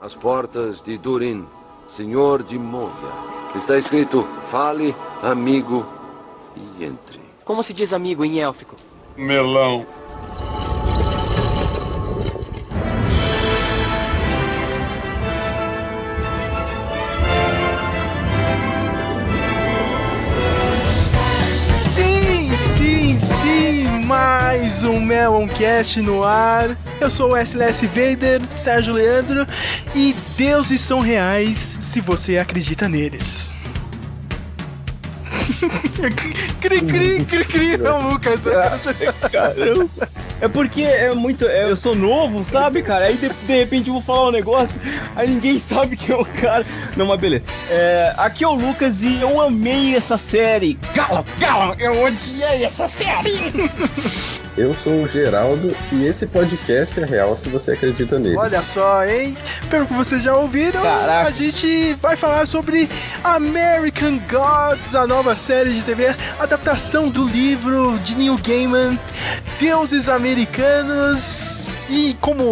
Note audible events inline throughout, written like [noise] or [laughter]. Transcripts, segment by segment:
As portas de Durin, senhor de Moria. Está escrito: fale, amigo, e entre. Como se diz amigo em élfico? Melão. Um Meloncast no ar. Eu sou o SLS Vader, Sérgio Leandro, e deuses são reais se você acredita neles. [laughs] cri, cri, cri, cri, é o Lucas. [laughs] Caramba. É porque é muito. é, eu sou novo, sabe, cara? Aí de, de repente eu vou falar um negócio, aí ninguém sabe quem é o cara. Não, mas beleza. É, aqui é o Lucas e eu amei essa série. Gala, gala, eu odiei essa série. [laughs] Eu sou o Geraldo e esse podcast é real se você acredita nele. Olha só, hein? Pelo que vocês já ouviram, Caraca. a gente vai falar sobre American Gods, a nova série de TV, adaptação do livro de Neil Gaiman, Deuses Americanos. E como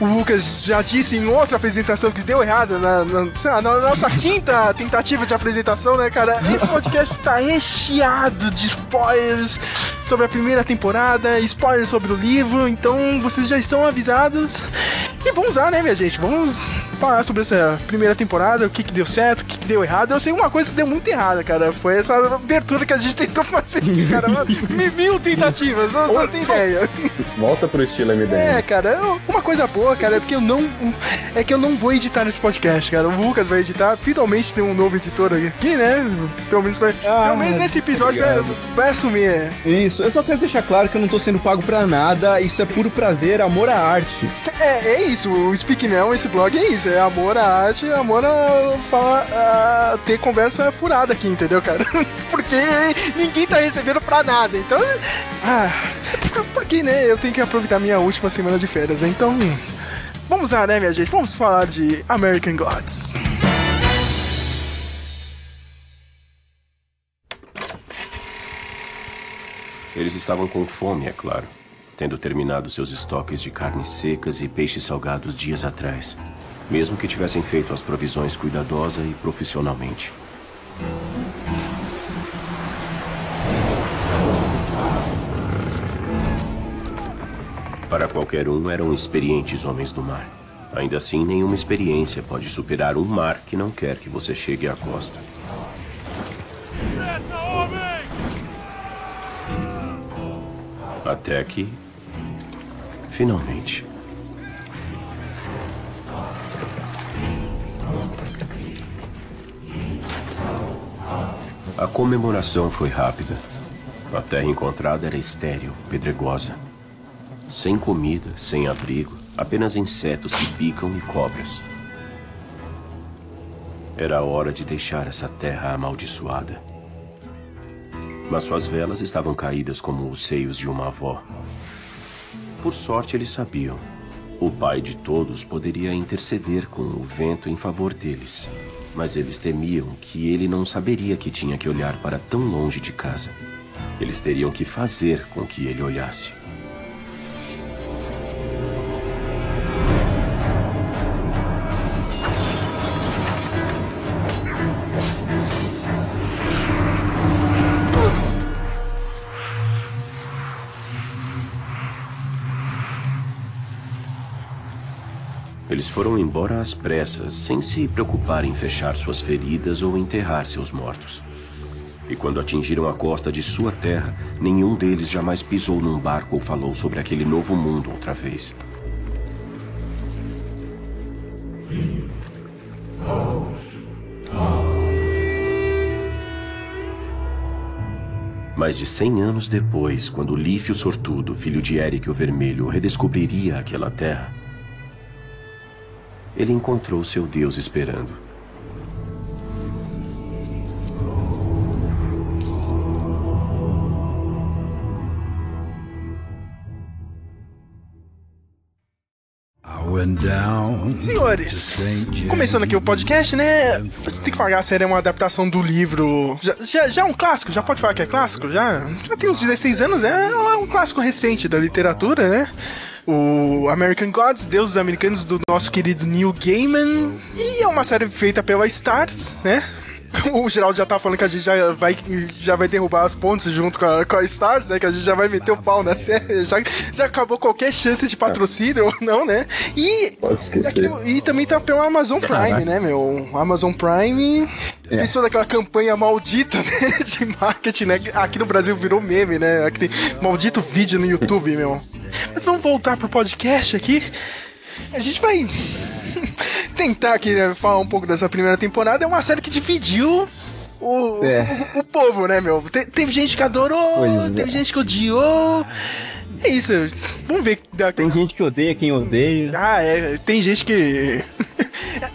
o Lucas já disse em outra apresentação que deu errado, na, na- lá, na nossa [laughs] quinta tentativa de apresentação, né, cara? Esse podcast está recheado de spoilers sobre a primeira temporada, spoilers sobre o livro, então vocês já estão avisados. E vamos lá, né, minha gente? Vamos falar sobre essa primeira temporada, o que, que deu certo, o que, que deu errado. Eu sei uma coisa que deu muito errada, cara. Foi essa abertura que a gente tentou fazer aqui, cara. [laughs] Mil- tentativas, você não tem ideia. Volta pro estilo MDM. É, cara, eu- uma coisa boa, cara, é porque eu não. É que eu não vou editar nesse podcast, cara. O Lucas vai editar. Finalmente tem um novo editor aqui, né? Pelo menos vai. Ah, pelo menos nesse episódio vai, vai assumir. é. Isso, eu só quero deixar claro que eu não tô sendo pago pra nada, isso é puro prazer, amor à arte. É, é isso, o Speak Now, esse blog é isso, é amor à arte, amor a, falar, a ter conversa furada aqui, entendeu, cara? [laughs] Porque ninguém tá recebendo pra nada, então. Ah, porque, né, eu tenho que aproveitar minha última semana de férias, então. Vamos lá, né, minha gente? Vamos falar de American Gods. Eles estavam com fome, é claro, tendo terminado seus estoques de carnes secas e peixes salgados dias atrás, mesmo que tivessem feito as provisões cuidadosa e profissionalmente. Para qualquer um, eram experientes homens do mar. Ainda assim, nenhuma experiência pode superar um mar que não quer que você chegue à costa. Até que. Finalmente. A comemoração foi rápida. A terra encontrada era estéril, pedregosa. Sem comida, sem abrigo, apenas insetos que picam e cobras. Era hora de deixar essa terra amaldiçoada. Mas suas velas estavam caídas como os seios de uma avó. Por sorte, eles sabiam. O pai de todos poderia interceder com o vento em favor deles. Mas eles temiam que ele não saberia que tinha que olhar para tão longe de casa. Eles teriam que fazer com que ele olhasse. Eles foram embora às pressas, sem se preocupar em fechar suas feridas ou enterrar seus mortos. E quando atingiram a costa de sua terra, nenhum deles jamais pisou num barco ou falou sobre aquele novo mundo outra vez. Mais de cem anos depois, quando Lífio Sortudo, filho de Eric o Vermelho, redescobriria aquela terra, ele encontrou seu Deus esperando. Senhores, começando aqui o podcast, né? A gente tem que falar, a série é uma adaptação do livro. Já, já, já é um clássico? Já pode falar que é clássico? Já, já tem uns 16 anos, é um clássico recente da literatura, né? O American Gods, Deuses Americanos, do nosso querido Neil Gaiman. E é uma série feita pela Stars, né? [laughs] O Geraldo já tá falando que a gente já vai, já vai derrubar as pontes junto com a, com a Stars, né? Que a gente já vai meter o pau na série. Já, já acabou qualquer chance de patrocínio ou não, né? E. Pode esquecer. Aqui, e também tá pelo Amazon Prime, né, meu? Amazon Prime. É. Isso daquela campanha maldita, né? [laughs] De marketing, né? Aqui no Brasil virou meme, né? Aquele maldito vídeo no YouTube, meu. Mas vamos voltar pro podcast aqui. A gente vai [laughs] tentar aqui né, falar um pouco dessa primeira temporada. É uma série que dividiu o, É. o, o povo, né, meu? Te- teve gente que adorou, Pois teve é. gente que odiou. É isso. Vamos ver. Tem gente que odeia quem odeia. Ah, é. Tem gente que. [laughs]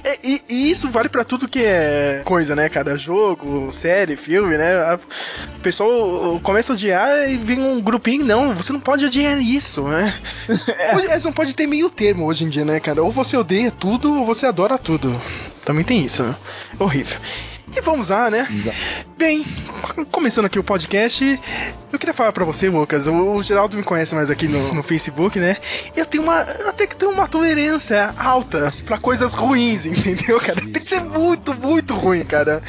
É, e, e isso vale pra tudo que é coisa, né, cara? Jogo, série, filme, né? O pessoal começa a odiar e vem um grupinho, não, você não pode odiar isso, né? [laughs] Hoje, Você não pode ter meio termo hoje em dia, né, cara? Ou você odeia tudo ou você adora tudo. Também tem isso, né? Horrível. E vamos lá, né? Bem, começando aqui o podcast, eu queria falar pra você, Lucas. O, Geraldo me conhece mais aqui no, no Facebook, né? Eu tenho uma. Até que tenho uma tolerância alta pra coisas ruins, [laughs] entendeu, cara? Tem que ser muito, muito ruim, cara.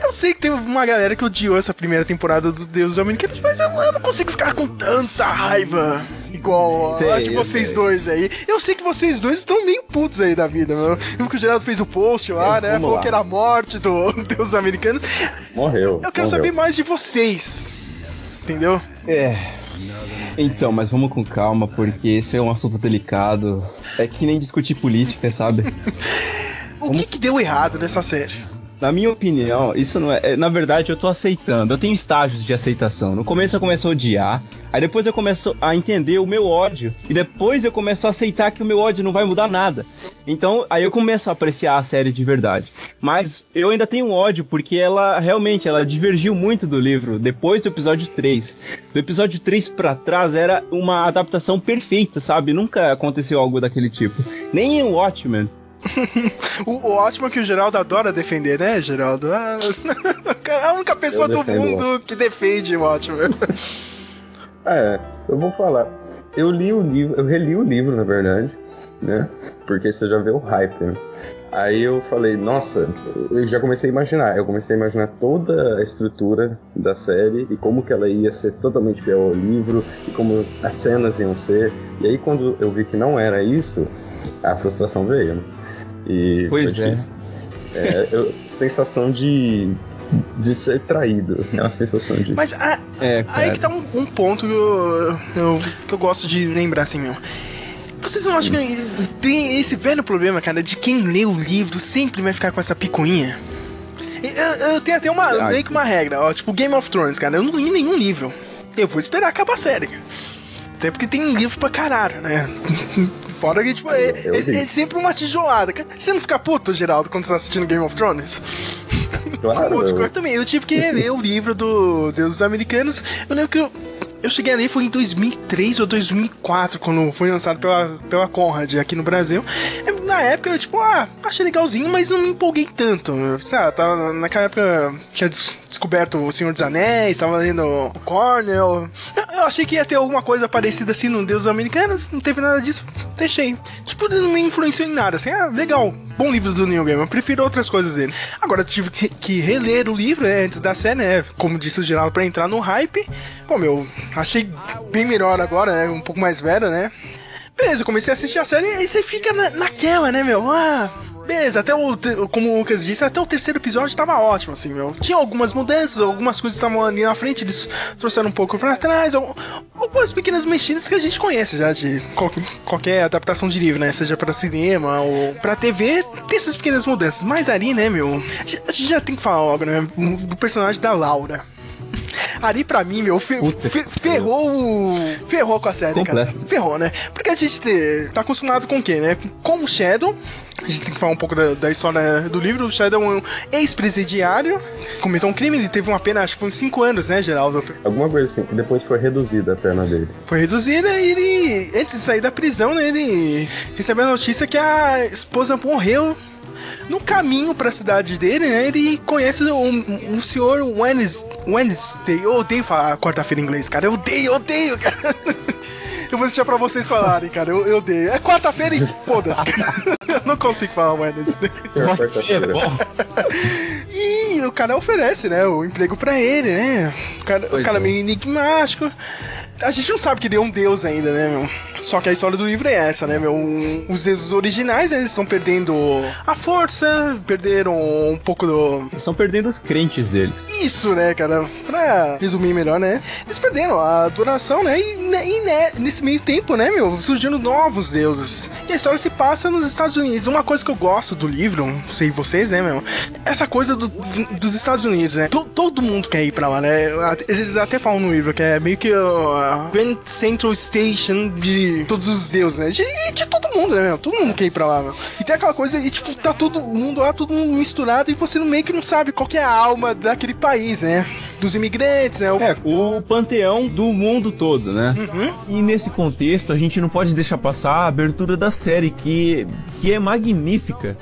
Eu sei que teve uma galera que odiou essa primeira temporada dos Deuses Americanos, mas eu, eu não consigo ficar com tanta raiva igual a Sei, de eu vocês sei. dois aí. Eu sei que vocês dois estão meio putos aí da vida, meu. Eu vi que o Geraldo fez o post lá, né? vamos Falou lá. que era a morte do [laughs] Deus Americano. Morreu. Eu quero morreu. saber mais de vocês. Entendeu? É. Então, mas vamos com calma, porque esse é um assunto delicado. É que nem discutir política, sabe? [laughs] O que, que deu errado nessa série? Na minha opinião, isso não é, é- Na verdade, eu tô aceitando. Eu tenho estágios de aceitação. No começo eu começo a odiar. Aí depois eu começo a entender o meu ódio. E depois eu começo a aceitar que o meu ódio não vai mudar nada. Então, aí eu começo a apreciar a série de verdade. Mas eu ainda tenho ódio porque ela realmente ela divergiu muito do livro depois do episódio 3. Do episódio 3 pra trás era uma adaptação perfeita, sabe? Nunca aconteceu algo daquele tipo. Nem em Watchmen. O, o ótimo é que o Geraldo adora defender, né, Geraldo? Ah, é [laughs] a única pessoa do mundo que defende o ótimo. [laughs] É, eu vou falar. Eu li o livro, eu reli o livro, na verdade, né? Porque você já vê o hype, né? Aí eu falei, nossa, eu já comecei a imaginar. Eu comecei a imaginar toda a estrutura da série e como que ela ia ser totalmente fiel ao livro e como as cenas iam ser. E aí quando eu vi que não era isso, a frustração veio. E Pois é. É, eu- sensação de, de ser traído. É uma sensação de. Mas a- É, aí que tá um, um ponto que eu, eu- que eu gosto de lembrar assim, meu. Vocês não acham que tem esse velho problema, cara, de quem lê o livro sempre vai ficar com essa picuinha? Eu, eu tenho até uma, Ai. meio que uma regra, ó, tipo Game of Thrones, cara, eu não li nenhum livro. Eu vou esperar acabar a série. Até porque tem livro pra caralho, né? Fora que, tipo, é, é- é sempre uma tijolada. Você não fica puto, Geraldo, quando você tá assistindo Game of Thrones? Claro, Como eu- também. Eu tive que ler o livro do Deus dos Americanos. Eu lembro que eu, eu cheguei a ler foi em 2003 ou 2004, quando foi lançado pela, pela Conrad aqui no Brasil. E, Na época, eu, tipo, ah, achei legalzinho, mas não me empolguei tanto. Sabe, tava, naquela época tinha des- descoberto O Senhor dos Anéis, tava lendo o Cornell. Eu- achei que ia ter alguma coisa parecida assim no Deus Americano, não teve nada disso, deixei. Tipo, não me influenciou em nada, assim, ah, legal, bom livro do Neil Gaiman, prefiro outras coisas dele. Agora tive que- que reler o livro né, antes da série, né, como disse o Geraldo, pra entrar no hype. Pô, meu, achei bem melhor agora, né, um pouco mais velho, né. Beleza, eu comecei a assistir a série e você fica na- naquela, né, meu? Ah, beleza, até o, como o Lucas disse, até o terceiro episódio tava ótimo, assim, meu. Tinha algumas mudanças, algumas coisas estavam ali na frente, eles trouxeram um pouco pra trás, al- algumas pequenas mexidas que a gente conhece já de qualquer, qualquer adaptação de livro, né? Seja pra cinema ou pra TV, tem essas pequenas mudanças. Mas ali, né, meu, a gente já tem que falar logo, né, do personagem da Laura. Ali pra mim, meu, fe- fe- ferrou o. Ferrou com a série, cara. Ferrou, né? Porque a gente te- tá acostumado com o quê, né? Com o Shadow. A gente tem que falar um pouco da, da história do livro. O Shadow é um ex-presidiário, cometeu um crime, ele teve uma pena, acho que foi uns 5 anos, né, Geraldo? Alguma coisa assim. E depois foi reduzida a pena dele. Foi reduzida e ele, antes de sair da prisão, né, ele recebeu a notícia que a esposa morreu. No caminho pra cidade dele, né, ele conhece o, o senhor Wednes- Wednesday. Eu odeio falar quarta-feira em inglês, cara. Eu odeio, eu odeio, cara. [laughs] Eu vou deixar pra vocês falarem, cara. Eu, eu dei. É quarta-feira e foda-se, cara. [laughs] Eu não consigo falar. [laughs] Senhor quarta-feira. E o cara oferece, né? O emprego pra ele, né? O cara, o cara é. meio enigmático. A gente não sabe que ele é um deus ainda, né, meu? Só que a história do livro é essa, né, meu? Os deuses originais, né, eles estão perdendo a força, perderam um pouco do, Eles estão perdendo os crentes deles. isso, né, cara? Pra resumir melhor, né? Eles perderam a adoração, né? E, né, e, né, nesse meio tempo, né, meu? Surgindo novos deuses. E a história se passa nos Estados Unidos. Uma coisa que eu gosto do livro, não sei vocês, né, meu? Essa coisa do- dos Estados Unidos, né? To- todo mundo quer ir pra lá, né? Eles até falam no livro que é meio que a Grand Central Station de todos os deuses, né? De, de todo mundo, né, meu? Todo mundo quer ir pra lá, meu. E tem aquela coisa, e tipo, tá todo mundo lá, todo mundo misturado, e você meio que não sabe qual que é a alma daquele país, né? Dos imigrantes, né? O- É, o panteão do mundo todo, né? E nesse contexto, a gente não pode deixar passar a abertura da série, que, que é magnífica.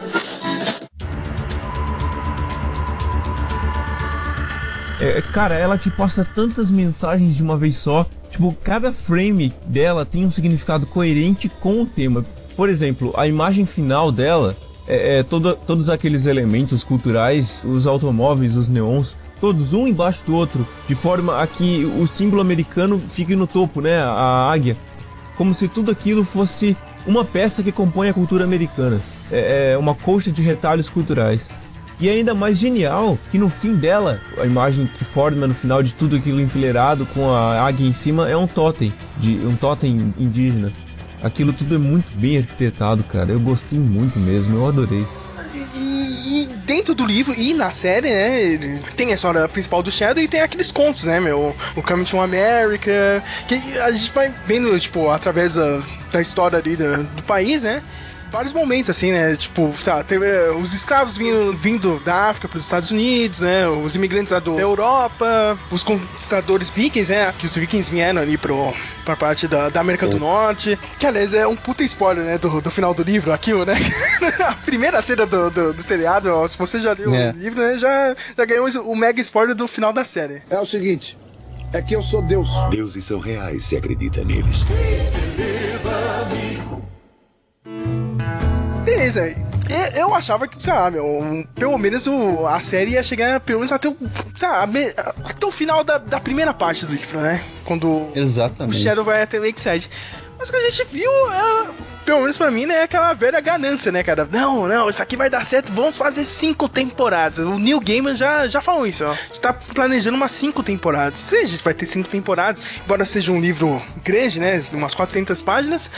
É, cara, ela te passa tantas mensagens de uma vez só. Tipo, cada frame dela tem um significado coerente com o tema. Por exemplo, a imagem final dela é, é todo- todos aqueles elementos culturais, os automóveis, os neons, todos um embaixo do outro, de forma a que o símbolo americano fique no topo, né? A águia. Como se tudo aquilo fosse uma peça que compõe a cultura americana. É é uma colcha de retalhos culturais. E é ainda mais genial que no fim dela, a imagem que forma no final de tudo aquilo enfileirado com a águia em cima é um totem, de um totem indígena. Aquilo tudo é muito bem arquitetado, cara. Eu gostei muito mesmo, eu adorei. E, e dentro do livro e na série, né? Tem a história principal do Shadow e tem aqueles contos, né, meu? O Coming to America. Que a gente vai vendo, tipo, através da, da história ali da- do país, né? Vários momentos, assim, né? Tipo, tá, teve eh, os escravos vindo, vindo da África para os Estados Unidos, né? Os imigrantes lá do, da Europa, os conquistadores vikings, né? Que os vikings vieram ali pro, pra parte da, da América do Norte. Que, aliás, é um puta spoiler, né? Do, do final do livro, aquilo, né? [laughs] a primeira cena do, do, do seriado, se você já leu É. o livro, né? Já, já ganhou o mega spoiler do final da série. É o seguinte, é que eu sou Deus. Deuses são reais se acredita neles. Beleza. Eu achava que, sei lá, meu, pelo menos o, a série ia chegar pelo menos até o, lá, até o final da, da primeira parte do livro, né? Quando o Exatamente. Shadow vai até Lakeside. Mas o que a gente viu, é, pelo menos pra mim, né, é aquela velha ganância, né, cara? Não, não, isso aqui vai dar certo, vamos fazer cinco temporadas. O Neil Gaiman já, já falou isso, ó. A gente tá planejando umas cinco temporadas. Se a gente vai ter cinco temporadas, embora seja um livro grande, né, umas 400 páginas,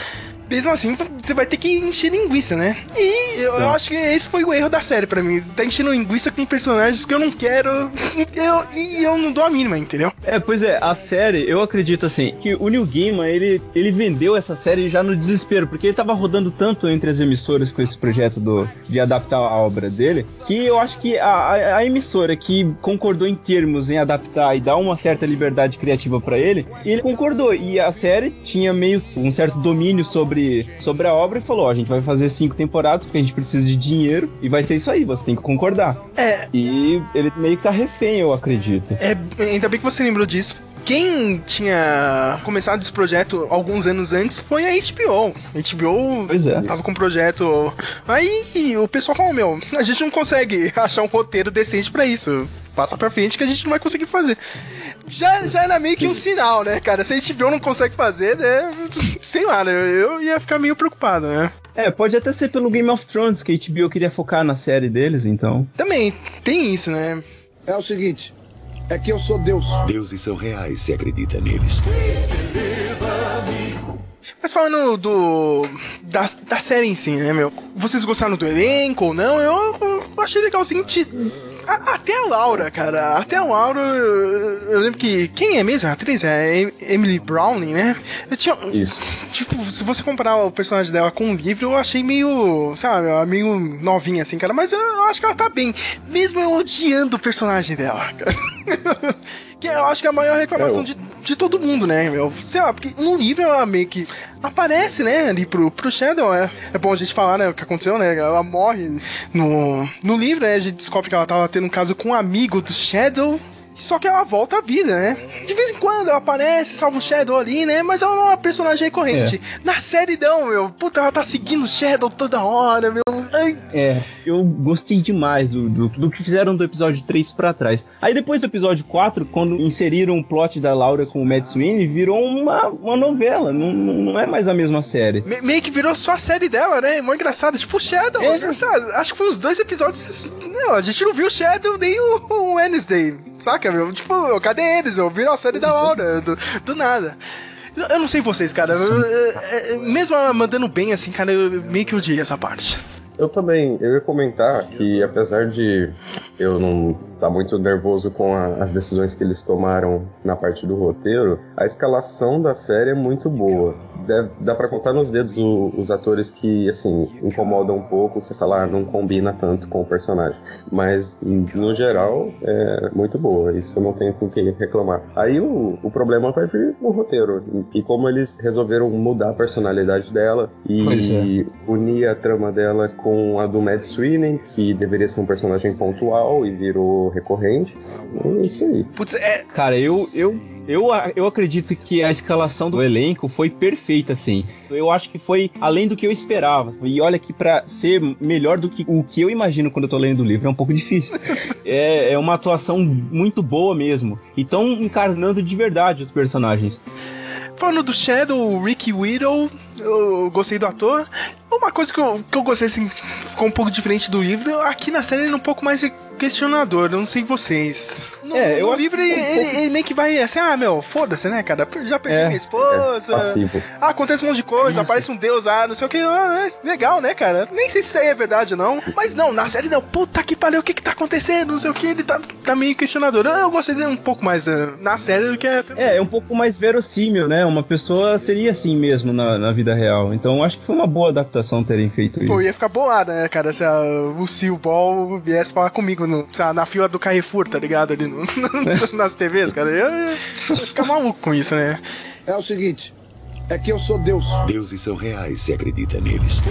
mesmo assim, você vai ter que encher linguiça, né? E eu, eu acho que esse foi o erro da série pra mim. Tá enchendo linguiça com personagens que eu não quero. [laughs] Eu, e eu não dou a mínima, entendeu? É, pois é, a série, eu acredito assim, que o Neil Gaiman, ele, ele vendeu essa série já no desespero, porque ele tava rodando tanto entre as emissoras com esse projeto do, de adaptar a obra dele, que eu acho que a, a, a emissora que concordou em termos em adaptar e dar uma certa liberdade criativa pra ele, ele concordou. E a série tinha meio um certo domínio sobre, sobre a obra e falou: ó, a gente vai fazer cinco temporadas porque a gente precisa de dinheiro e vai ser isso aí, você tem que concordar. É, E ele meio que tá refém, eu acredito. É, ainda bem que você lembrou disso. Quem tinha começado esse projeto alguns anos antes foi a HBO. A HBO Pois é. tava com um projeto. Aí o pessoal falou: Meu, a gente não consegue [laughs] achar um roteiro decente pra isso. Passa pra frente que a gente não vai conseguir fazer. Já, já era meio que um sinal, né, cara? Se a HBO não consegue fazer, né? Sei lá, né? Eu ia ficar meio preocupado, né? É, pode até ser pelo Game of Thrones, que a HBO queria focar na série deles, então. Também tem isso, né? É o seguinte, é que eu sou Deus. Deuses são reais se acredita neles. Mas falando do. Da, da série em si, né, meu? Vocês gostaram do elenco ou não? Eu, eu achei legalzinho. De, a- até a Laura, cara. Até a Laura. Eu, eu lembro que. Quem é mesmo a atriz? É Emily Browning, né? Eu tinha. Isso. Tipo, se você comparar o personagem dela com o livro, eu achei meio. Sabe, meio novinha assim, cara. Mas eu, eu acho que ela tá bem. Mesmo eu odiando o personagem dela, cara. [laughs] que eu acho que é a maior reclamação É, eu- de, de todo mundo, né, meu? Sei lá, porque no livro ela meio que aparece, né, ali pro, pro Shadow. É, é bom a gente falar, né, o que aconteceu, né? Ela morre no, no livro, né? A gente descobre que ela tava tendo um caso com um amigo do Shadow. Só que ela volta à vida, né? De vez em quando ela aparece, salva o Shadow ali, né? Mas ela não é uma personagem recorrente. Na série não, meu. Puta, ela tá seguindo o Shadow toda hora, meu. Ai. É, eu gostei demais do, do, do que fizeram do episódio 3 pra trás. Aí depois do episódio 4, quando inseriram o plot da Laura com o Matt Sweeney, virou uma, uma novela. Não, não é mais a mesma série. Me- meio que virou só a série dela, né? Mó engraçado. Tipo, o Shadow. É. sabe? Acho que foi uns dois episódios. Não, a gente não viu o Shadow nem o, o Wednesday. Saca, meu? Tipo, cadê eles? Eu virou a série da Laura. Do, do nada. Eu não sei vocês, cara. eu- eu- eu- mesmo mandando bem assim, cara, eu meio que odiei essa parte. Eu também, eu ia comentar que apesar de eu não estar muito nervoso com a- as decisões que eles tomaram na parte do roteiro, a escalação da série é muito boa. Deve- dá pra contar nos dedos o- os atores que, assim, incomodam um pouco, você fala, ah, não combina tanto com o personagem. Mas, no geral, é muito boa, isso eu não tenho com o que reclamar. Aí o, o problema vai vir no roteiro, e como eles resolveram mudar a personalidade dela Pois é. e unir a trama dela com a do Mad Sweeney, que deveria ser um personagem pontual e virou recorrente. É isso aí. Putz, é. Cara, eu, eu, eu, eu acredito que a escalação do elenco foi perfeita, assim. Eu acho que foi além do que eu esperava. E olha que pra ser melhor do que o que eu imagino quando eu tô lendo o livro é um pouco difícil. [laughs] é, é uma atuação muito boa mesmo. E tão encarnando de verdade os personagens. Falando do Shadow, o Ricky Whittle, eu gostei do ator. Uma coisa que eu, que eu gostei, assim, ficou um pouco diferente do livro, aqui na série ele é um pouco mais questionador, eu não sei vocês. No, É, eu no livro ele, é um ele- pouco- ele meio que vai assim, ah, meu, foda-se, né, cara? Já perdi É, minha esposa. Passivo. Ah, acontece um monte de coisa, aparece um deus, ah, não sei o que. Ah, é, legal, né, cara? Nem sei se isso aí é verdade ou não. Mas não, na série não, puta que pariu, o que que tá acontecendo? Não sei o que, ele tá, tá meio questionador. Eu, eu gostei dele um pouco mais ah, na série do que. É, é um pouco mais verossímil, né? Uma pessoa seria assim mesmo na, na vida real. Então acho que foi uma boa adaptação terem feito isso. Pô, ia ficar bolado, né, cara, se a, o Seal Ball viesse falar comigo no, sei lá, na fila do Carrefour, tá ligado? Ali no- [laughs] nas TVs, cara. Eu ia, eu ia ficar maluco com isso, né? É o seguinte, é que eu sou Deus. Deuses são reais se acredita neles.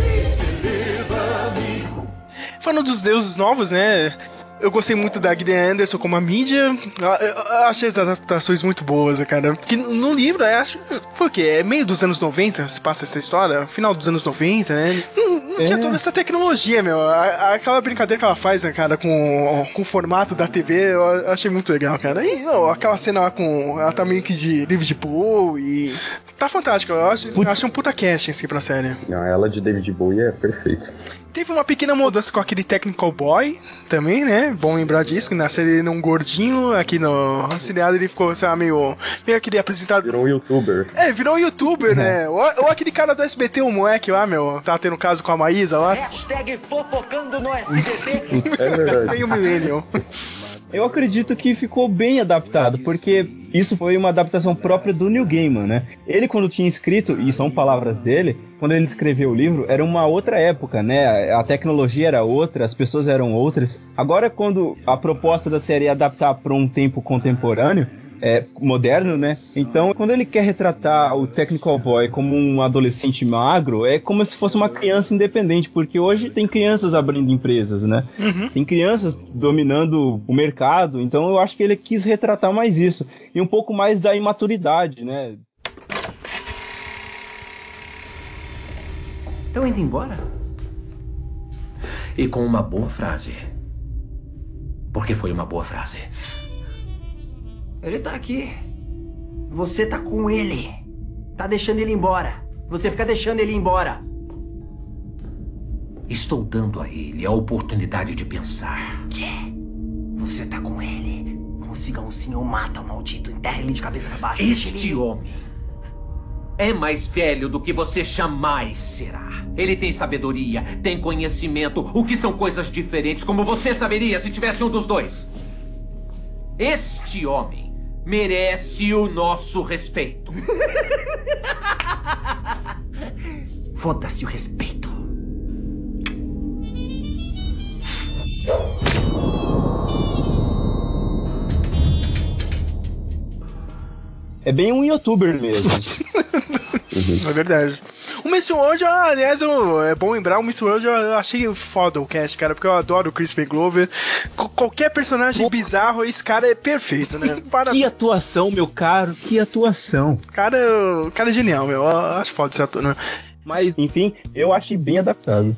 Falando dos deuses novos, né? Eu gostei muito da Gillian Anderson como a mídia. Eu, eu- eu achei as adaptações muito boas, cara. Porque no livro, eu acho. Foi o quê? É meio dos anos 90 se passa essa história? Final dos anos 90, né? Não, não tinha É. toda essa tecnologia, meu. Aquela brincadeira que ela faz, né, cara, com, com o formato da TV, eu, achei muito legal, cara. E ó, aquela cena lá com. Ela tá meio que de livro de pool e. Tá fantástico. Eu acho, eu acho um puta casting, assim, pra série. Não, ela de David Bowie é perfeita. Teve uma pequena mudança com aquele Technical Boy também, né? Bom lembrar disso, que na série ele era um gordinho, aqui no seriado ele ficou, sei lá, meio, meio aquele apresentado. Virou um youtuber. É, virou um youtuber, né? Ou, ou aquele cara do SBT, o moleque lá, meu, tá tendo caso com a Maísa lá. Hashtag fofocando no SBT. [laughs] É verdade. Meio millennial. [laughs] Eu acredito que ficou bem adaptado, porque isso foi uma adaptação própria do Neil Gaiman, né? Ele, quando tinha escrito, e são palavras dele, quando ele escreveu o livro, era uma outra época, né? A tecnologia era outra, as pessoas eram outras. Agora, quando a proposta da série é adaptar para um tempo contemporâneo, é, moderno, né? Então, quando ele quer retratar o Technical Boy como um adolescente magro, é como se fosse uma criança independente, porque hoje tem crianças abrindo empresas, né? Tem crianças dominando o mercado, então eu acho que ele quis retratar mais isso. E um pouco mais da imaturidade, né? Estão indo embora? E com uma boa frase. Porque foi uma boa frase. Ele tá aqui. Você tá com ele. Tá deixando ele embora. Você fica deixando ele embora. Estou dando a ele a oportunidade de pensar. Quê? Você tá com ele. Consiga um sim ou mata o maldito. Enterra ele de cabeça pra baixo. Este ele- homem é mais velho do que você jamais será. Ele tem sabedoria, tem conhecimento, o que são coisas diferentes, como você saberia se tivesse um dos dois. Este homem merece o nosso respeito. [laughs] Foda-se o respeito. É bem um youtuber mesmo. [laughs] É verdade. O Mr. World, ah, aliás, eu, é bom lembrar, o Mr. World eu, achei foda o cast, cara, porque eu adoro o Crispin Glover. Qualquer personagem bizarro, esse cara é perfeito, né? [laughs] Para... Que atuação, meu caro, que atuação. Cara, o cara é genial, meu. Eu acho foda esse ator, né? Mas, enfim, eu achei bem adaptado.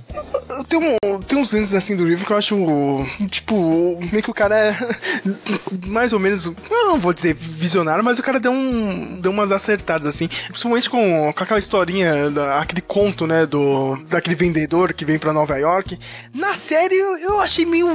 Tem, um, tem uns lances assim do livro que eu acho, tipo, meio que o cara é [laughs] mais ou menos, não vou dizer visionário, mas o cara deu, um, deu umas acertadas assim, principalmente com, com aquela historinha, da, aquele conto, né, do daquele vendedor que vem pra Nova York. Na série eu, eu achei meio,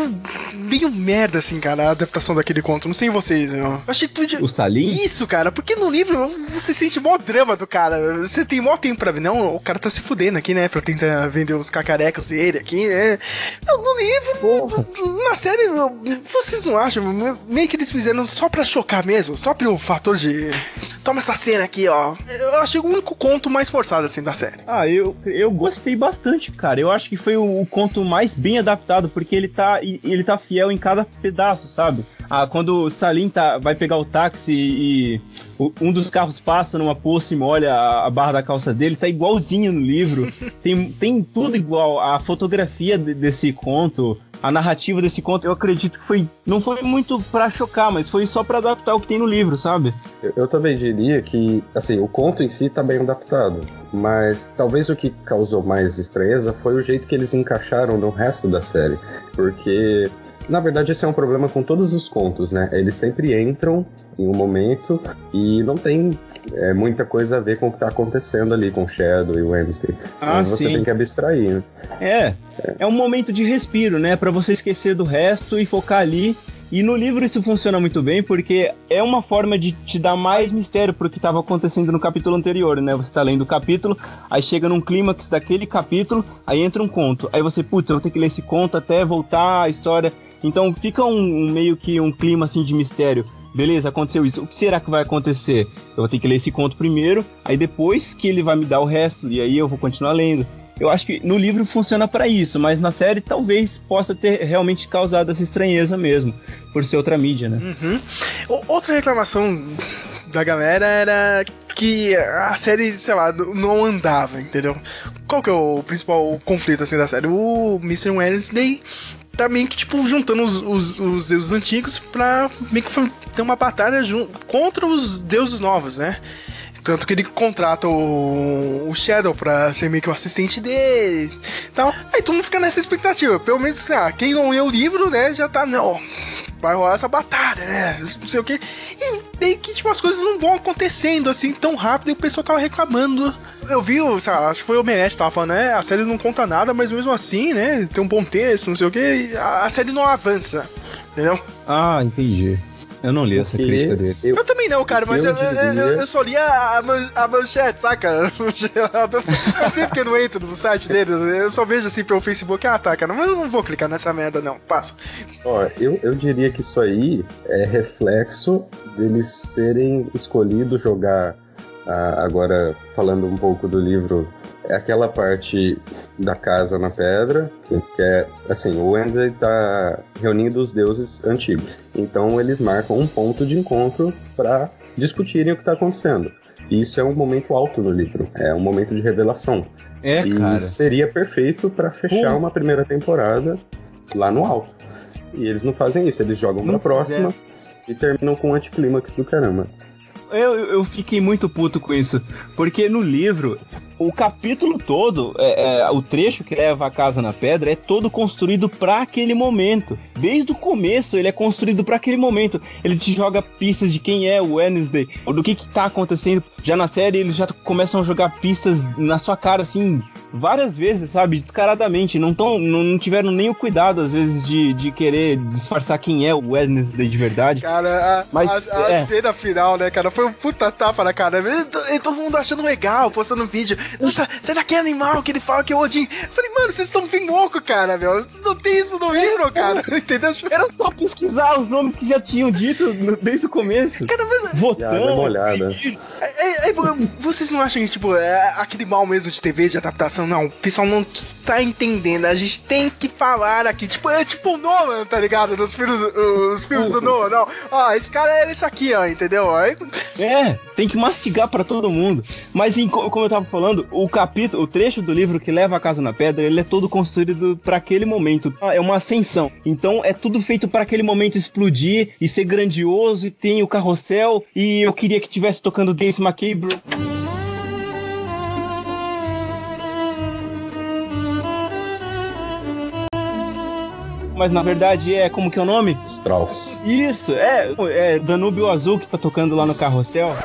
meio merda, assim, cara, a adaptação daquele conto. Não sei vocês, eu, eu achei podia... O Salim? Isso, cara, porque no livro você sente mó drama do cara. Você tem mó tempo pra ver. Não, o cara tá se fudendo aqui, né? Pra tentar vender os cacarecas dele aqui, né? Não, no livro, na série, vocês não acham? Meio que eles fizeram só pra chocar mesmo, só pelo fator de. Toma essa cena aqui, ó. Eu achei o único conto mais forçado, assim, da série. Ah, eu, eu gostei bastante, cara. Eu acho que foi o, o conto mais bem adaptado, porque ele tá, ele tá fiel em cada pedaço, sabe? Ah, quando o Salim tá, vai pegar o táxi e o- um dos carros passa numa poça e molha a, a barra da calça dele, tá igualzinho no livro. [laughs] tem, tem tudo igual. A fotografia de- desse conto, a narrativa desse conto, eu acredito que foi. Não foi muito pra chocar, mas foi só pra adaptar o que tem no livro, sabe? Eu, eu também diria que, assim, o conto em si tá bem adaptado, mas talvez o que causou mais estranheza foi o jeito que eles encaixaram no resto da série, porque na verdade esse é um problema com todos os contos, né? Eles sempre entram em um momento e não tem é, muita coisa a ver com o que tá acontecendo ali com Shadow e Wednesday. Ah, Então você sim. tem que abstrair. né? É, é um momento de respiro, né? Pra você esquecer do resto e focar ali. E no livro isso funciona muito bem porque é uma forma de te dar mais mistério pro que estava acontecendo no capítulo anterior, né? Você tá lendo o capítulo, aí chega num clímax daquele capítulo, aí entra um conto. Aí você, putz, eu vou ter que ler esse conto até voltar a história. Então fica um, um meio que um clima assim de mistério. Beleza, aconteceu isso. O que será que vai acontecer? Eu vou ter que ler esse conto primeiro, aí depois que ele vai me dar o resto, e aí eu vou continuar lendo. Eu acho que no livro funciona pra isso, mas na série talvez possa ter realmente causado essa estranheza mesmo, por ser outra mídia, né? Uhum. Outra reclamação da galera era que a série, sei lá, não andava, entendeu? Qual que é o principal conflito assim da série? O Mr. Wednesday tá meio que tipo juntando os, os, os deuses antigos pra meio que ter uma batalha jun- contra os deuses novos, né? Tanto que ele contrata o, o Shadow pra ser meio que o assistente dele tal. Aí todo mundo fica nessa expectativa. Pelo menos, lá, quem não leu o livro, né, já tá, não, vai rolar essa batalha, né? Não sei o que. E meio que, tipo, as coisas não vão acontecendo assim tão rápido e o pessoal tava reclamando. Eu vi, sei lá, acho que foi o que tava falando, né? A série não conta nada, mas mesmo assim, né? Tem um bom texto, não sei o que. A, a série não avança, entendeu? Ah, entendi. Eu não li essa crítica dele. eu- Eu também não, cara, mas eu eu, eu, eu- diria- eu só li a, a man- a manchete, saca? [laughs] Eu sempre que eu não entro no site deles, eu só vejo assim pelo Facebook, ah tá, cara, mas eu não vou clicar nessa merda, não, passa. Ó, eu, eu diria que isso aí é reflexo deles terem escolhido jogar, ah, agora falando um pouco do livro, é aquela parte da casa na pedra, que é, assim, o Wednesday tá reunindo os deuses antigos. Então eles marcam um ponto de encontro para discutirem o que tá acontecendo. E isso é um momento alto no livro, é um momento de revelação. É, e cara. seria perfeito para fechar Pô. uma primeira temporada lá no alto. E eles não fazem isso, eles jogam pra próxima e terminam com um anticlímax do caramba. Eu, eu fiquei muito puto com isso, porque no livro, o capítulo todo, é, é, o trecho que leva a casa na pedra é todo construído pra aquele momento. Desde o começo ele é construído pra aquele momento. Ele te joga pistas de quem é o Wednesday, do que que tá acontecendo. Já na série eles já começam a jogar pistas na sua cara, assim, várias vezes, sabe? Descaradamente. Não, tão, não, não tiveram nem o cuidado, às vezes, de, de querer disfarçar quem é o Wednesday de verdade. Cara, a, Mas, a, a é. cena final, né, cara, foi um puta tapa na cara. E, e todo mundo achando legal, postando vídeo. Nossa, será que é animal que ele fala que é o Odin? Eu falei, mano, vocês estão bem loucos, cara, meu. Não tem isso no livro, cara. [laughs] Entendeu? Era só pesquisar os nomes que já tinham dito desde o começo. Cara, mas Já dá Votando. uma olhada. É, é, é, vocês não acham que, tipo, é aquele mal mesmo de TV, de adaptação, pensando, não, o pessoal não tá entendendo, a gente tem que falar aqui, tipo, é tipo o Nolan, tá ligado? Nos filmes, os filmes do Nolan, não. Ó, esse cara é esse aqui, ó, entendeu? Aí... É, tem que mastigar para todo mundo. Mas em, como eu tava falando, o capítulo, o trecho do livro que leva a casa na pedra, ele é todo construído para aquele momento. É uma ascensão. Então é tudo feito para aquele momento explodir e ser grandioso e tem o carrossel e eu queria que tivesse tocando Dance McCabe. Mas na verdade é como que é o nome? Strauss. Isso, é, é Danúbio Azul que tá tocando lá no carrossel.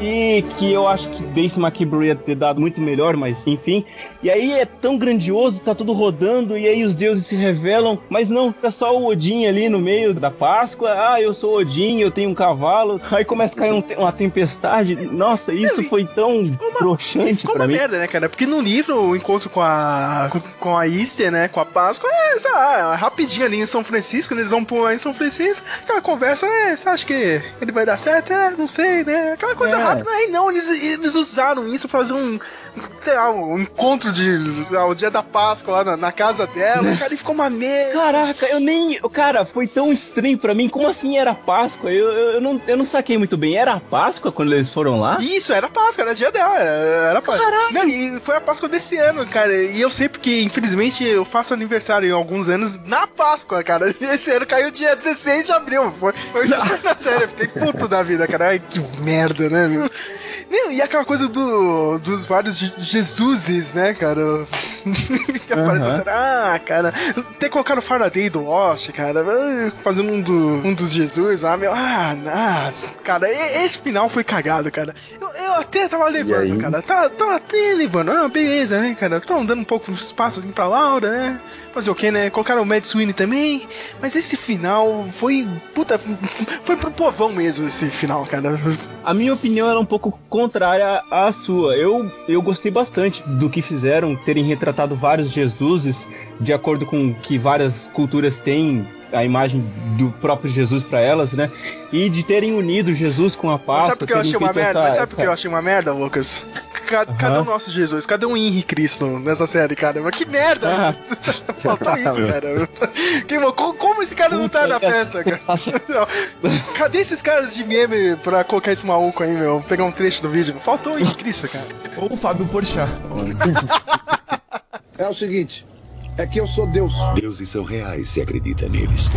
E que eu acho que Dace McKibber ia ter dado muito melhor, mas enfim. E aí é tão grandioso, tá tudo rodando, e aí os deuses se revelam, mas não, tá só o Odin ali no meio da Páscoa. Ah, eu sou Odin, eu tenho um cavalo. Aí começa a cair um, uma tempestade. Nossa, isso foi tão broxante pra uma mim. merda, né, cara? Porque no livro, o encontro com a com, com a Easter, né, com a Páscoa, é, sei lá, rapidinho ali em São Francisco, eles vão pular em São Francisco. Aquela conversa, é, você acha que ele vai dar certo? É, não sei, né? Aquela coisa É. rápida. Aí não, eles, eles usaram isso pra fazer um, sei lá, um encontro de ah, o dia da Páscoa lá na, na casa dela. cara, e ficou uma merda. Caraca, eu nem. Cara, foi tão estranho pra mim. Como assim era Páscoa? Eu, eu, eu não, eu não saquei muito bem. Era Páscoa quando eles foram lá? Isso, era Páscoa, era dia dela, era, Páscoa. Caraca! Não, e foi a Páscoa desse ano, cara. E eu sei porque, infelizmente, eu faço aniversário em alguns anos na Páscoa, cara. [laughs] Esse ano caiu dia 16 de abril. Foi, foi na série, eu fiquei puto da vida, cara. Ai, que merda, né, meu? Não, e aquela coisa do, dos vários Je- Jesuses, né, cara? [laughs] que aparece Aham. assim, ah, cara, ter colocado o Faraday do Lost, cara, ah, fazendo um, do, um dos Jesus, ah, meu, ah, ah, cara, esse final foi cagado, cara. Eu, eu até tava levando, cara, tava, tava até levando, ah, beleza, né, cara, tão dando um pouco de espaço assim pra Laura, né, fazer o que, né, colocaram o Mad Sweeney também, mas esse final foi, puta, foi pro povão mesmo esse final, cara. A minha opinião era um pouco contrária à sua. Eu, eu gostei bastante do que fizeram, terem retratado vários Jesuses, de acordo com o que várias culturas têm a imagem do próprio Jesus pra elas, né? E de terem unido Jesus com a Mas Páscoa. sabe por que eu achei uma merda? essa- Mas sabe por que eu achei uma merda, Lucas? Ca- Cadê Aham. o nosso Jesus? Cadê o Henri Cristo nessa série, cara? Mas que merda! [laughs] Faltou isso, cara. [laughs] Que, como, como esse cara não tá na Puta, festa, cara? [laughs] Cadê esses caras de meme pra colocar esse maluco aí, meu? Pegar um trecho do vídeo. Faltou o Henri Cristo, cara. Ou o Fábio Porchat. É o seguinte: é que eu sou Deus. Deuses são reais se acredita neles.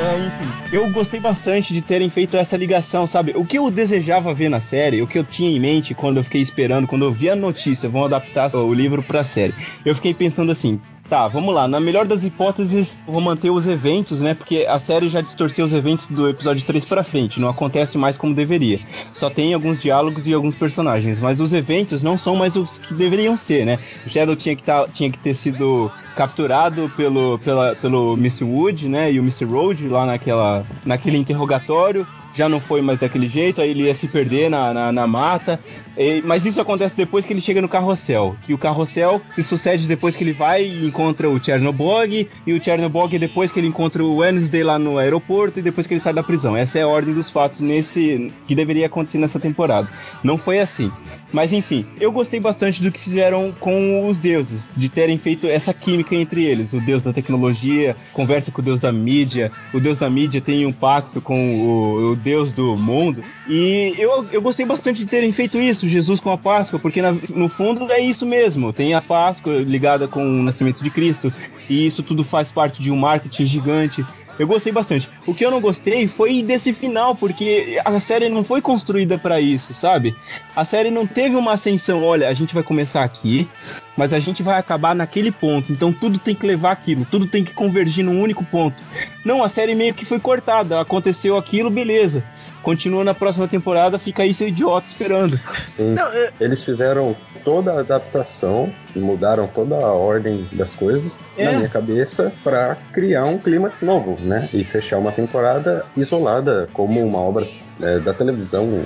É, enfim, eu gostei bastante de terem feito essa ligação, sabe? O que eu desejava ver na série, o que eu tinha em mente quando eu fiquei esperando, quando eu vi a notícia, vão adaptar o livro pra série. Eu fiquei pensando assim, tá, vamos lá, na melhor das hipóteses, vou manter os eventos, né? Porque a série já distorceu os eventos do episódio 3 pra frente, não acontece mais como deveria. Só tem alguns diálogos e alguns personagens, mas os eventos não são mais os que deveriam ser, né? O Shadow tinha que, tá, tinha que ter sido capturado pelo, pela, pelo Mr. Wood, né? E o Mr. Road lá naquela, naquele interrogatório. Já não foi mais daquele jeito, aí ele ia se perder na, na, na mata. E- mas isso acontece depois que ele chega no carrossel. Que o carrossel se sucede depois que ele vai e encontra o Chernobog. E o Chernobog depois que ele encontra o Wednesday lá no aeroporto. E depois que ele sai da prisão. Essa é a ordem dos fatos nesse que deveria acontecer nessa temporada. Não foi assim. Mas enfim, eu gostei bastante do que fizeram com os deuses, de terem feito essa química entre eles. O deus da tecnologia conversa com o deus da mídia, o deus da mídia tem um pacto com o, o deus do mundo. E eu, eu gostei bastante de terem feito isso, Jesus com a Páscoa, porque na- no fundo é isso mesmo. Tem a Páscoa ligada com o nascimento de Cristo, e isso tudo faz parte de um marketing gigante. Eu gostei bastante. O que eu não gostei foi desse final, porque a série não foi construída pra isso, sabe? A série não teve uma ascensão. Olha, a gente vai começar aqui, mas a gente vai acabar naquele ponto. Então tudo tem que levar aquilo, tudo tem que convergir num único ponto. Não, a série meio que foi cortada. Aconteceu aquilo, beleza. Continua na próxima temporada, fica aí seu idiota esperando. Sim. Não, é- Eles fizeram toda a adaptação e mudaram toda a ordem das coisas É. na minha cabeça pra criar um clímax novo, né? E fechar uma temporada isolada como uma obra é, da televisão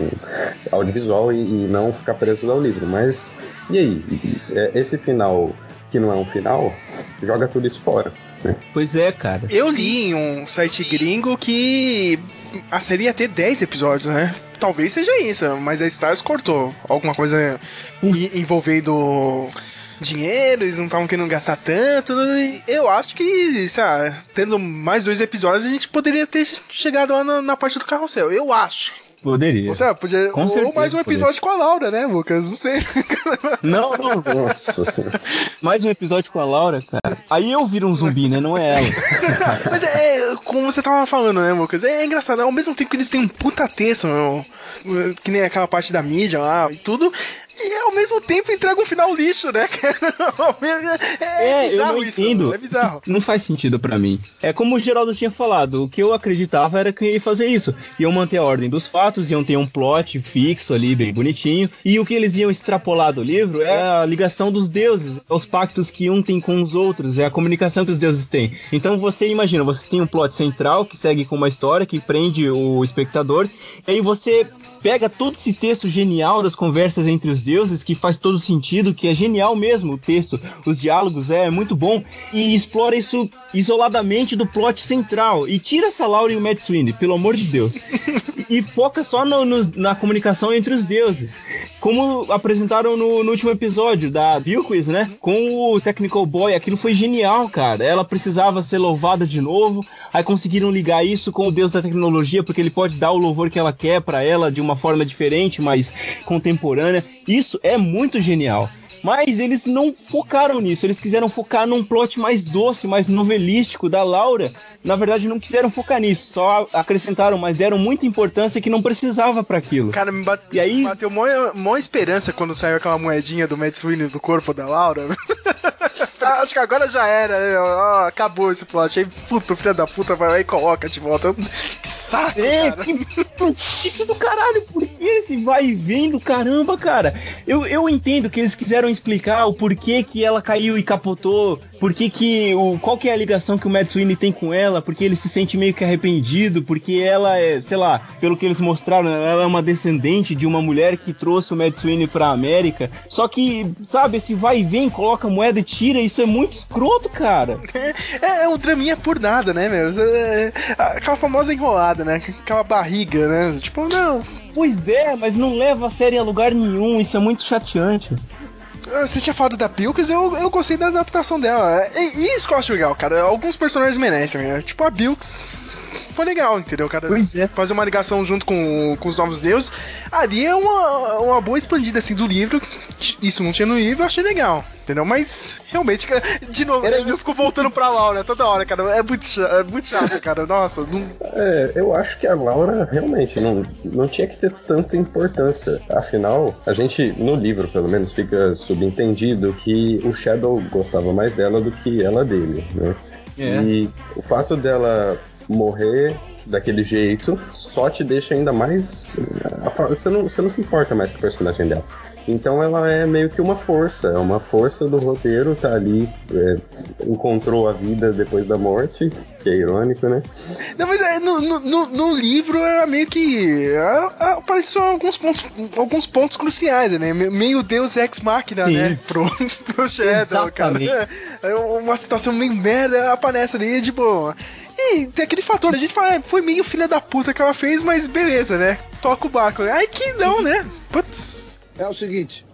audiovisual e, e, não ficar preso ao livro. Mas e aí? É, esse final que não é um final, joga tudo isso fora. Né? Pois é, cara. Eu li em um site gringo que a série ia ter 10 episódios, né? Talvez seja isso, mas a Stars cortou alguma coisa envolvendo dinheiro, eles não estavam querendo gastar tanto. Eu acho que, sabe, tendo mais dois episódios, a gente poderia ter chegado lá na, na parte do carrossel. Eu acho. Poderia. Ou, seja, podia, Com ou certeza, mais um episódio com a Laura, né, Lucas? Não sei. [laughs] Não, não. Nossa senhora. Mais um episódio com a Laura, cara. Aí eu viro um zumbi, né? Não é ela. [laughs] Mas é, como você tava falando, né, Lucas? É engraçado, ao mesmo tempo que eles têm um puta texto, meu, que nem aquela parte da mídia lá e tudo, e ao mesmo tempo entrega um final lixo, né? [laughs] É, É, eu bizarro não isso, entendo. É bizarro. Não faz sentido pra mim. É como o Geraldo tinha falado, o que eu acreditava era que ia fazer isso. Iam manter a ordem dos fatos, iam ter um plot fixo ali, bem bonitinho. E o que eles iam extrapolar do livro é a ligação dos deuses, os pactos que um tem com os outros, é a comunicação que os deuses têm. Então você imagina, você tem um plot central que segue com uma história que prende o espectador, e aí você pega todo esse texto genial das conversas entre os deuses, que faz todo sentido, que é genial mesmo o texto, os diálogos é muito bom, e explora isso isoladamente do plot central. E tira essa Laura e o Matt Sweeney, pelo amor de Deus. e foca só no- no- na comunicação entre os deuses. Como apresentaram no, no último episódio da Bilquis, né? Com o Technical Boy, aquilo foi genial, cara. Ela precisava ser louvada de novo. Aí conseguiram ligar isso com o deus da tecnologia, porque ele pode dar o louvor que ela quer pra ela de uma forma diferente, mas contemporânea. Isso é muito genial. Mas eles não focaram nisso, eles quiseram focar num plot mais doce, mais novelístico da Laura. Na verdade, não quiseram focar nisso, só acrescentaram, mas deram muita importância que não precisava pra aquilo. Cara, me bate- E aí- bateu mó, mó esperança quando saiu aquela moedinha do Matt Sweeney do corpo da Laura. [laughs] [laughs] Acho que agora já era, né? Acabou esse plot. Aí, puto, filho da puta, vai lá e coloca de volta. Que saco, É, cara. que, isso do caralho, por que esse vai e vem do caramba, cara? Eu, eu entendo que eles quiseram explicar o porquê que ela caiu e capotou, por que que o, qual que é a ligação que o Matt Sweeney tem com ela, porque ele se sente meio que arrependido, porque ela é, sei lá, pelo que eles mostraram, ela é uma descendente de uma mulher que trouxe o Matt Sweeney pra América. Só que, sabe, esse vai e vem, coloca a moeda e tira, isso é muito escroto, cara. É, é um draminha por nada, né, meu? É, aquela famosa enrolada, né? Aquela barriga, né? Tipo, não. Pois é, mas não leva a série a lugar nenhum, isso é muito chateante. Ah, Você tinha falado da Bilks, eu, eu gostei da adaptação dela. E, e isso que eu acho legal, cara. Alguns personagens merecem, né? Tipo a Bilks. Foi legal, entendeu, cara? Pois é. Fazer uma ligação junto com, com os novos deuses. Ali é uma, uma boa expandida, assim, do livro. Isso não tinha no livro, eu achei legal. Entendeu? Mas, realmente, cara, de novo, eu fico voltando pra Laura toda hora, cara. É muito chato, é muito chato cara. Nossa, não, É, eu acho que a Laura realmente não, não tinha que ter tanta importância. Afinal, a gente, no livro pelo menos, fica subentendido que o Shadow gostava mais dela do que ela dele, né? É. E o fato dela morrer daquele jeito só te deixa ainda mais. Você não, você não se importa mais com o personagem dela. Então ela é meio que uma força, é uma força do roteiro, tá ali, é, encontrou a vida depois da morte, que é irônico, né? Não, mas é, no, no, no- livro é meio que. é, é, Apareceram alguns pontos, alguns pontos cruciais, né? Me- Meio Deus ex máquina, né? Pro, [laughs] pro Shadow, Exatamente. cara. É, é uma situação meio merda aparece ali de boa. E tem aquele fator, a gente fala, "Ah, foi meio filha da puta que ela fez, mas beleza, né? Toca o barco. Ai que não, né? Putz. É o seguinte,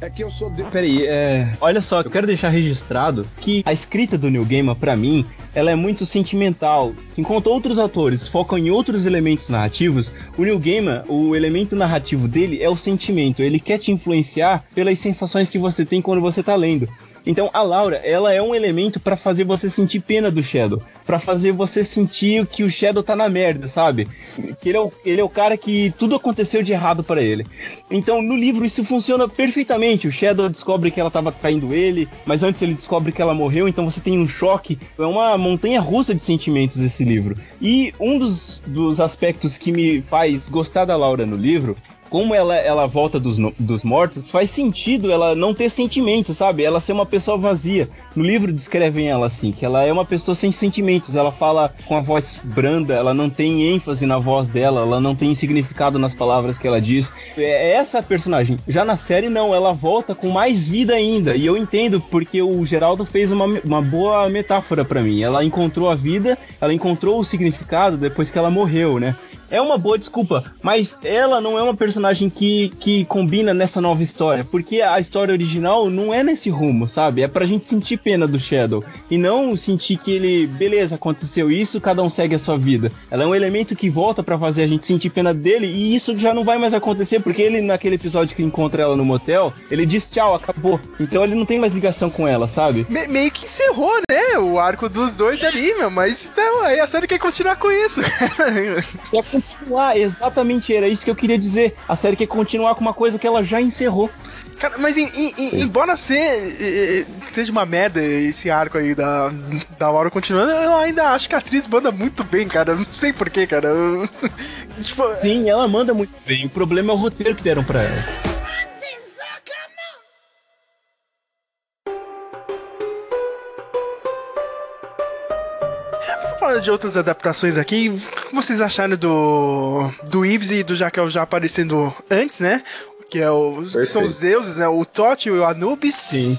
é que eu sou Deus. Peraí, é. Olha só, eu quero deixar registrado que a escrita do Neil Gaiman, pra mim, ela é muito sentimental. Enquanto outros autores focam em outros elementos narrativos, o Neil Gaiman, o elemento narrativo dele é o sentimento. Ele quer te influenciar pelas sensações que você tem quando você tá lendo. Então a Laura, ela é um elemento pra fazer você sentir pena do Shadow, Pra fazer você sentir que o Shadow tá na merda, sabe? Que ele é o, ele é o cara que tudo aconteceu de errado pra ele. Então no livro isso funciona perfeitamente. O Shadow descobre que ela tava traindo ele, mas antes ele descobre que ela morreu, então você tem um choque. É uma montanha russa de sentimentos esse livro. E um dos, dos aspectos que me faz gostar da Laura no livro como ela, ela volta dos, dos mortos, faz sentido ela não ter sentimentos, sabe? Ela ser uma pessoa vazia. No livro descrevem ela assim, que ela é uma pessoa sem sentimentos. Ela fala com a voz branda, ela não tem ênfase na voz dela, ela não tem significado nas palavras que ela diz. É essa a personagem. Já na série, não, ela volta com mais vida ainda. E eu entendo porque o Geraldo fez uma, uma boa metáfora pra mim. Ela encontrou a vida, ela encontrou o significado depois que ela morreu, né? É uma boa desculpa, mas ela não é uma personagem que, que combina nessa nova história, porque a história original não é nesse rumo, sabe? É pra gente sentir pena do Shadow e não sentir que ele, beleza, aconteceu isso, cada um segue a sua vida. Ela é um elemento que volta pra fazer a gente sentir pena dele e isso já não vai mais acontecer, porque ele, naquele episódio que encontra ela no motel, ele diz tchau, acabou. Então ele não tem mais ligação com ela, sabe? Me- meio que encerrou, né? O arco dos dois ali, meu. Mas então, aí a série quer continuar com isso. [laughs] Continuar, exatamente, era isso que eu queria dizer. A série quer continuar com uma coisa que ela já encerrou. Cara, mas em- em- em- embora ser, eh, eh, seja uma merda esse arco aí da, da Laura continuando, eu ainda acho que a atriz manda muito bem, cara. Não sei porquê, cara. [laughs] Tipo, Sim, ela manda muito bem. O problema é o roteiro que deram pra ela. Falar de outras adaptações aqui. O que vocês acharam do, do Ibs e do Jaquel já aparecendo antes, né? Que, é os, que são os deuses, né? O Tote e o Anubis. Sim.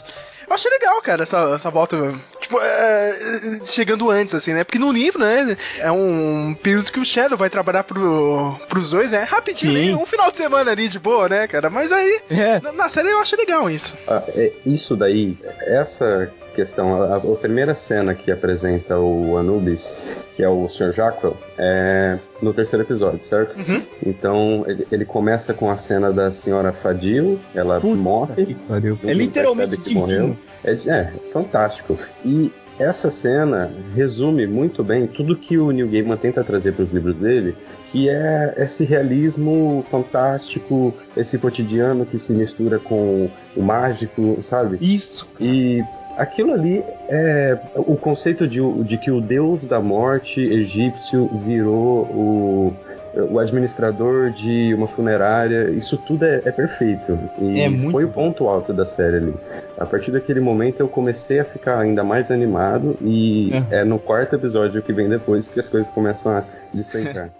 Eu achei legal, cara, essa, essa volta. Tipo, é, chegando antes, assim, né? Porque no livro, né? É um período que o Shadow vai trabalhar pro, pros dois, né? Rapidinho, né? um final de semana ali de boa, né, cara? Mas aí, na, na série eu achei legal isso. Ah, é, isso daí, essa questão, a, a primeira cena que apresenta o Anubis, que é o Sr. Jacquel, é no terceiro episódio, certo? Então ele, ele começa com a cena da senhora Fadil, ela morre. pariu. ninguém É literalmente que morreu. É, é, fantástico. E essa cena resume muito bem tudo que o Neil Gaiman tenta trazer para os livros dele, que é esse realismo fantástico, esse cotidiano que se mistura com o mágico, sabe? Isso. E aquilo ali é o conceito de, de que o deus da morte egípcio virou o o administrador de uma funerária, isso tudo é, é perfeito. E É foi o ponto alto da série ali. A partir daquele momento eu comecei a ficar ainda mais animado e é, no quarto episódio que vem depois que as coisas começam a despencar. [laughs]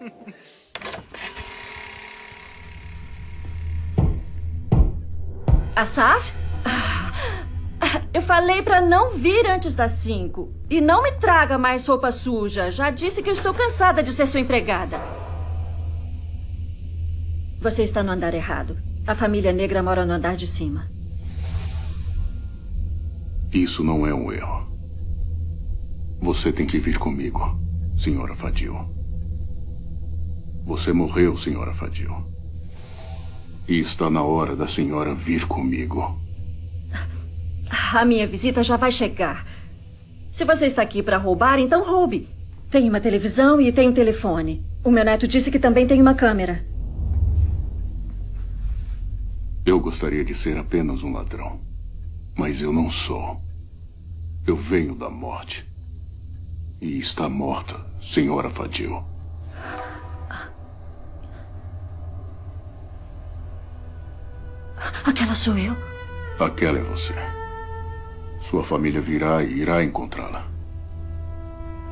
Asaf? Eu falei pra não vir antes das cinco. E não me traga mais roupa suja. Já disse que estou cansada de ser sua empregada. Você está no andar errado. A família negra mora no andar de cima. Isso não é um erro. Você tem que vir comigo, senhora Fadil. Você morreu, senhora Fadil. E está na hora da senhora vir comigo. A minha visita já vai chegar. Se você está aqui para roubar, então roube. Tem uma televisão e tem um telefone. O meu neto disse que também tem uma câmera. Eu gostaria de ser apenas um ladrão. Mas eu não sou. Eu venho da morte. E está morta, senhora Fadil. Aquela sou eu. Aquela é você. Sua família virá e irá encontrá-la.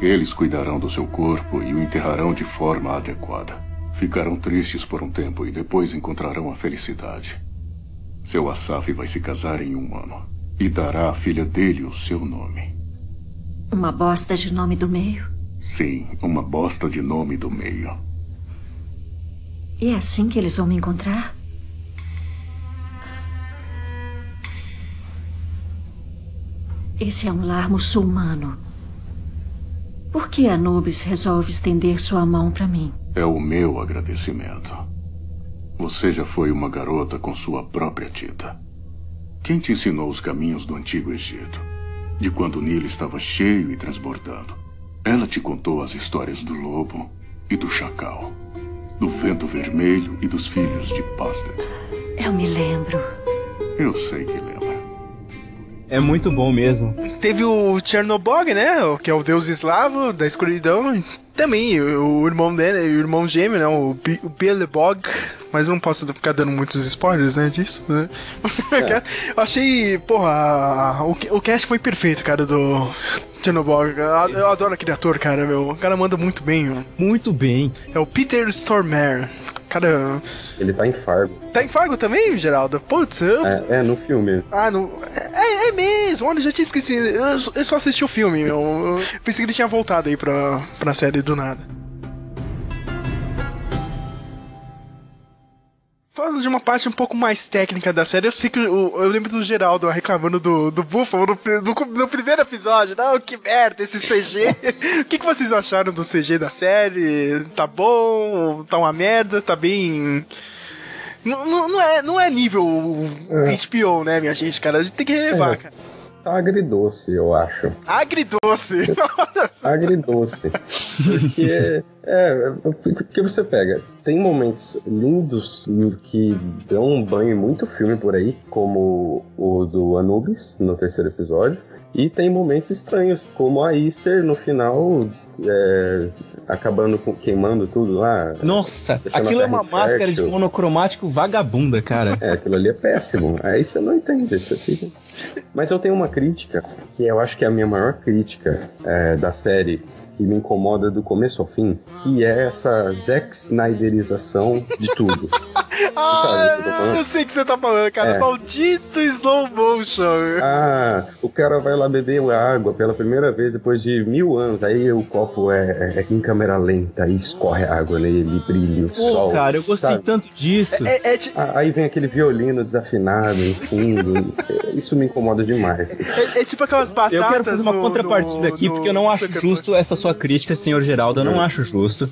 Eles cuidarão do seu corpo e o enterrarão de forma adequada. Ficarão tristes por um tempo e depois encontrarão a felicidade. Seu Asaf vai se casar em um ano e dará à filha dele o seu nome. Uma bosta de nome do meio. Sim, uma bosta de nome do meio. E é assim que eles vão me encontrar? Esse é um lar muçulmano. Por que Anubis resolve estender sua mão para mim? É o meu agradecimento. Você já foi uma garota com sua própria tinta. Quem te ensinou os caminhos do antigo Egito? De quando o Nilo estava cheio e transbordando. Ela te contou as histórias do lobo e do chacal, do vento vermelho e dos filhos de Pastet. Eu me lembro. Eu sei que lembra. É muito bom mesmo. Teve o Chernobog, né? Que é o deus eslavo da escuridão. Também o, irmão dele, o irmão gêmeo, né? O, Bi- o Belebog. Mas eu não posso ficar dando muitos spoilers, né? Disso, né? [laughs] eu achei, porra, o, o cast foi perfeito, cara, do Chernobog. Eu, eu adoro aquele ator, cara, meu. O cara manda muito bem, meu. Muito bem. É o Peter Stormare. Cara, Ele tá em Fargo. tá em Fargo também, Geraldo? Putz, eu. É, é, no filme. Ah, não. É, é mesmo, olha, já tinha esquecido. Eu, só- eu só assisti o filme, meu. Eu pensei que ele tinha voltado aí pra, pra série do nada. Falando de uma parte um pouco mais técnica da série, eu sei que o- eu, lembro do Geraldo reclamando do, do Buffalo no, no, no primeiro episódio. Não, que merda, esse CG. [laughs] o que, que vocês acharam do CG da série? Tá bom? Tá uma merda? Tá bem. Não, não, é, não é nível HBO, né, minha gente, cara? A gente tem que relevar, É. cara. Tá agridoce, eu acho. Agridoce. [laughs] Agridoce. Porque, é, porque você pega, tem momentos lindos que dão um banho muito filme por aí, como o do Anubis, no terceiro episódio, e tem momentos estranhos, como a Easter no final, é, acabando com, queimando tudo lá. Nossa, aquilo é uma máscara de monocromático vagabunda, cara. É, aquilo ali é péssimo. Aí você não entende, você fica. Mas eu tenho uma crítica, que eu acho que é a minha maior crítica é, da série, que me incomoda do começo ao fim, que é essa Zack Snyderização de tudo. Ah, eu eu sei o que você tá falando, cara. É. Maldito slow motion. Ah, o cara vai lá beber água pela primeira vez depois de mil anos. Aí o copo é, é em câmera lenta e escorre água nele, brilha o Pô, sol. cara, eu gostei sabe? tanto disso. É, é ti- Ah, Aí vem aquele violino desafinado no fundo. [laughs] Isso me incomoda demais. é- é tipo aquelas batatas. Eu quero fazer uma no- contrapartida no- aqui, no porque eu não acho justo essa sua crítica, senhor Geraldo. Eu não acho justo.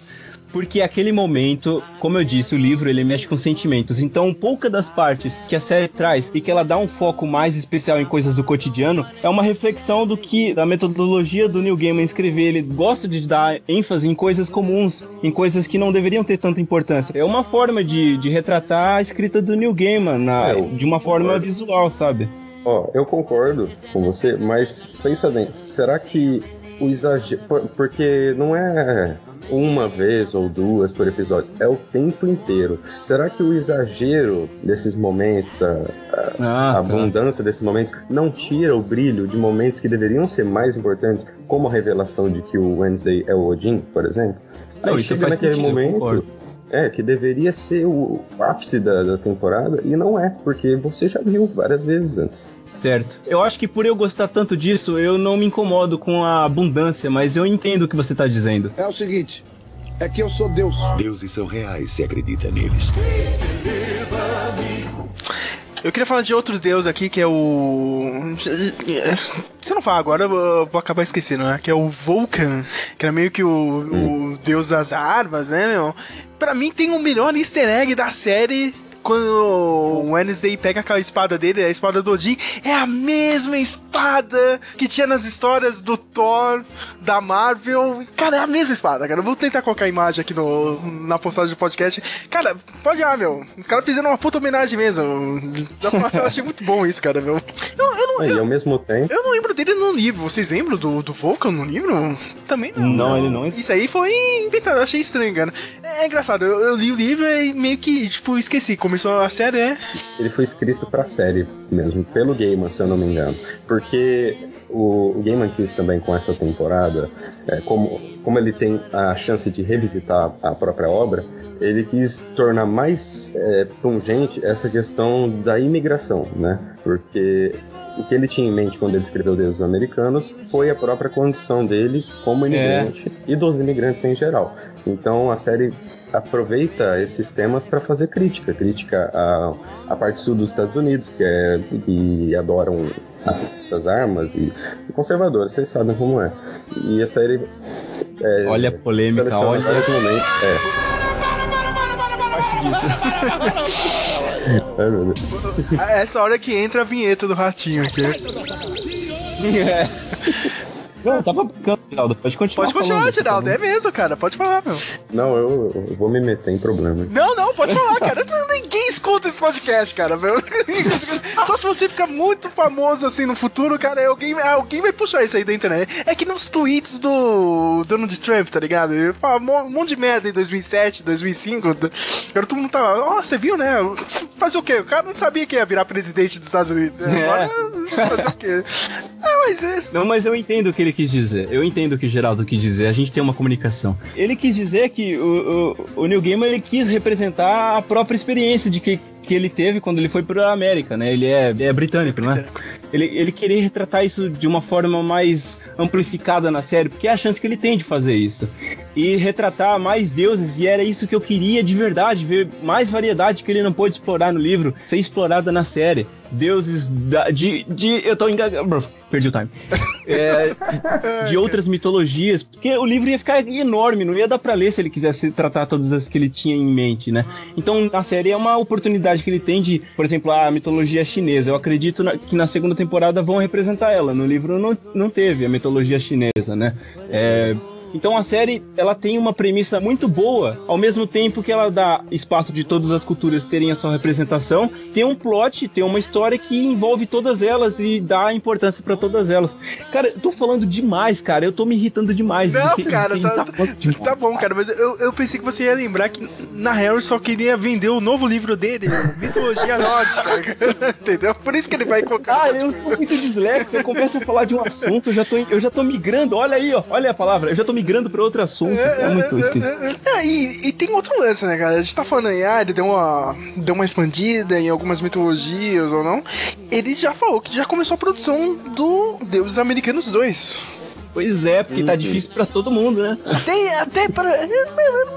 Porque aquele momento, como eu disse, o livro ele mexe com sentimentos. Então, pouca das partes que a série traz e que ela dá um foco mais especial em coisas do cotidiano é uma reflexão do que da metodologia do Neil Gaiman escrever. Ele gosta de dar ênfase em coisas comuns, em coisas que não deveriam ter tanta importância. É uma forma de, de retratar a escrita do Neil Gaiman na- É, de uma forma visual, sabe? Ó, eu concordo com você, mas pensa bem, será que o exagero. por- Porque não é uma vez ou duas por episódio, é o tempo inteiro. Será que o exagero desses momentos, a, a- Ah, a tá. abundância desses momentos, não tira o brilho de momentos que deveriam ser mais importantes, como a revelação de que o Wednesday é o Odin, por exemplo? Não, Aí chega naquele sentido, momento. É, que deveria ser o ápice da, da temporada, e não é, porque você já viu várias vezes antes. Certo. Eu acho que por eu gostar tanto disso, eu não me incomodo com a abundância, mas eu entendo o que você tá dizendo. É o seguinte, é que eu sou Deus. Deuses são reais se acredita neles. Eu queria falar de outro deus aqui, que é o. Se eu não falar agora, eu vou acabar esquecendo, né? Que é o Vulcan, que era meio que o, o deus das armas, né, meu? Pra mim tem o melhor easter egg da série. Quando o Wednesday pega aquela espada dele, a espada do Odin, é a mesma espada que tinha nas histórias do Thor, da Marvel. Cara, é a mesma espada, cara. Eu vou tentar colocar a imagem aqui no, na postagem do podcast. Cara, pode ir lá, meu. Os caras fizeram uma puta homenagem mesmo. Eu achei muito bom isso, cara, meu. Eu, eu não, E ao mesmo tempo. eu não lembro dele no livro. Vocês lembram do, do Vulcan no livro? Também não. Não, ele não. Isso aí foi inventado, eu achei estranho, cara. É, é engraçado, eu, eu li o livro e meio que, tipo, esqueci. Começou a série, né? Ele foi escrito pra série mesmo, pelo Gaiman, se eu não me engano. Porque o, o Gaiman quis também com essa temporada, é, como, como ele tem a chance de revisitar a própria obra, ele quis tornar mais é, pungente essa questão da imigração, né? Porque o que ele tinha em mente quando ele escreveu Deuses Americanos foi a própria condição dele como imigrante e dos imigrantes em geral. Então a série aproveita esses temas para fazer crítica, crítica à, à parte sul dos Estados Unidos, que, é, que adoram as armas e, e conservadores, vocês sabem como é. E a série é, Olha a polêmica, olha. vários momentos. É. Ai, meu Deus. É essa hora que entra a vinheta do ratinho aqui. [laughs] [laughs] Não, tava brincando, Geraldo. Pode continuar. Pode continuar, falando, Geraldo. tá É mesmo, cara. Pode falar, meu. Não, eu, eu vou me meter em problema. Não, não, pode falar, cara. Ninguém escuta esse podcast, cara. [laughs] Só se você ficar muito famoso assim no futuro, cara, alguém, alguém vai puxar isso aí da internet. É que nos tweets do Donald Trump, tá ligado? Ele fala um monte de merda em 2007, 2005. Agora todo mundo tá. Ó, oh, você viu, né? Fazer o quê? O cara não sabia que ia virar presidente dos Estados Unidos. [laughs] Agora, é. fazer o quê? É, mas é... Não, mas eu entendo que ele quis dizer. Eu entendo o que o Geraldo quis dizer. A gente tem uma comunicação. Ele quis dizer que o, o, o Neil Gaiman ele quis representar a própria experiência de que que ele teve quando ele foi para a América, né? Ele é, é britânico, não é? Ele, ele queria retratar isso de uma forma mais amplificada na série, porque é a chance que ele tem de fazer isso. E retratar mais deuses, e era isso que eu queria de verdade, ver mais variedade que ele não pôde explorar no livro, ser explorada na série deuses da, de, de. Eu tô engasgado. Perdi o time. É, [laughs] de outras mitologias, porque o livro ia ficar enorme, não ia dar pra ler se ele quisesse tratar todas as que ele tinha em mente, né? Então a série é uma oportunidade que ele tem de, por exemplo, a mitologia chinesa. Eu acredito na, que na segunda temporada vão representar ela. No livro não, não teve a mitologia chinesa, né? É, então a série ela tem uma premissa muito boa, ao mesmo tempo que ela dá espaço de todas as culturas terem a sua representação, tem um plot, tem uma história que envolve todas elas e dá importância para todas elas. Cara, eu tô falando demais, cara, eu tô me irritando demais. Não, [laughs] cara, tá, tá, [laughs] demais, tá, bom, cara, mas eu, eu pensei que você ia lembrar que na Harry só queria vender o novo livro dele, Mitologia Nórdica, [laughs] entendeu? Por isso que ele vai colocar. Ah, eu sou muito dislexo, eu começo a falar de um assunto, eu já tô, eu já tô migrando, olha aí, ó, olha a palavra, eu já tô migrando para outro assunto. É, é muito esquisito. É, e, e, tem outro lance, né, cara? A gente tá falando aí, ah, ele deu uma, deu uma expandida em algumas mitologias ou não. Ele já falou que já começou a produção do Deuses Americanos 2. Pois é, porque tá uhum. tá difícil para todo mundo, né? Tem até para.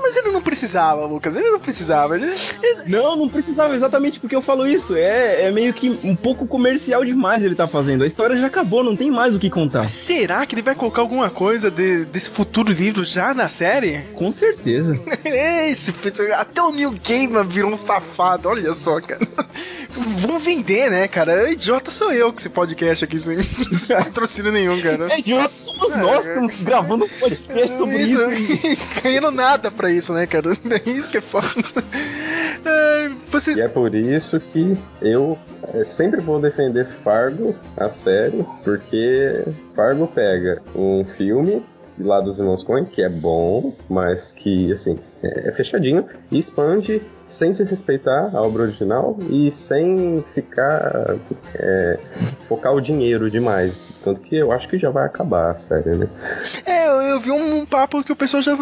Mas ele não precisava, Lucas. Ele não precisava. Ele... Não, não precisava, exatamente porque eu falo isso. É, é meio que um pouco comercial demais ele tá fazendo. A história já acabou, não tem mais o que contar. Será que ele vai colocar alguma coisa de, desse futuro livro já na série? Com certeza. [laughs] Esse, até o New Gamer virou um safado, olha só, cara. Vão vender, né, cara? Idiota sou eu com esse podcast aqui sem, sem [laughs] patrocínio nenhum, cara. É idiota somos é, nós que estamos gravando um podcast sobre isso. isso. [laughs] Ganhando nada pra isso, né, cara? [laughs] É isso que é foda. É, você... E é por isso que eu é, sempre vou defender Fargo, a série, porque Fargo pega um filme lá dos irmãos Coen, que é bom, mas que, assim, é fechadinho, e expande sem respeitar a obra original e sem ficar é, focar o dinheiro demais. Tanto que eu acho que já vai acabar a série, né? É, eu, eu vi um papo que o pessoal já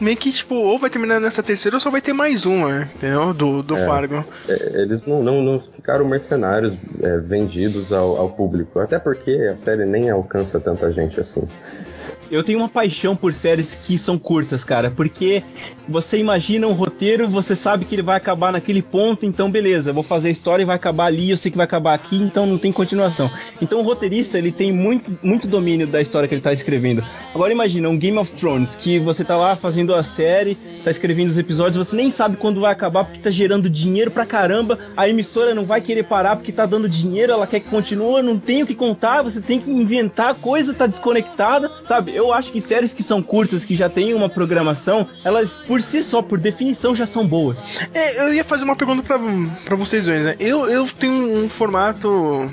meio que, tipo, ou vai terminar nessa terceira ou só vai ter mais uma, entendeu? Do, do é, Fargo. É, eles não, não, não ficaram mercenários é, vendidos ao, ao público. Até porque a série nem alcança tanta gente assim. Eu tenho uma paixão por séries que são curtas, cara, porque você imagina um roteiro, você sabe que ele vai acabar naquele ponto, então beleza, vou fazer a história e vai acabar ali, eu sei que vai acabar aqui, então não tem continuação. Então o roteirista, ele tem muito, muito domínio da história que ele tá escrevendo. Agora imagina um Game of Thrones, que você tá lá fazendo a série, tá escrevendo os episódios, você nem sabe quando vai acabar porque tá gerando dinheiro pra caramba, a emissora não vai querer parar porque tá dando dinheiro, ela quer que continue, não tem o que contar, você tem que inventar coisa, tá desconectada, sabe? Eu acho que séries que são curtas, que já tem uma programação, elas por si só, por definição, já são boas. É, eu ia fazer uma pergunta para vocês dois, né? Eu, eu tenho um formato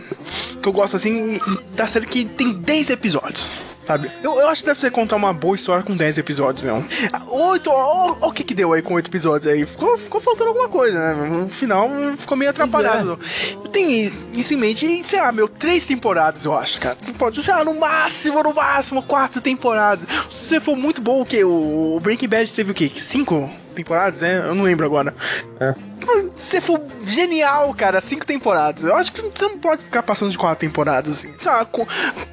que eu gosto assim da série que tem 10 episódios. Sabe? Eu, eu acho que deve ser contar uma boa história com 10 episódios mesmo. Oito, ó, o que que deu aí com 8 episódios aí? Ficou, ficou faltando alguma coisa, né? No final ficou meio atrapalhado. É. Eu tenho isso em mente e, sei lá, meu, três temporadas, eu acho, cara. Pode ser, sei lá, no máximo, no máximo, quatro temporadas. Se você for muito bom, o quê? O Breaking Bad teve o quê? Cinco? Temporadas, né? Eu não lembro agora. É. Se for genial, cara, cinco temporadas. Eu acho que você não pode ficar passando de quatro temporadas, assim. Sabe, com,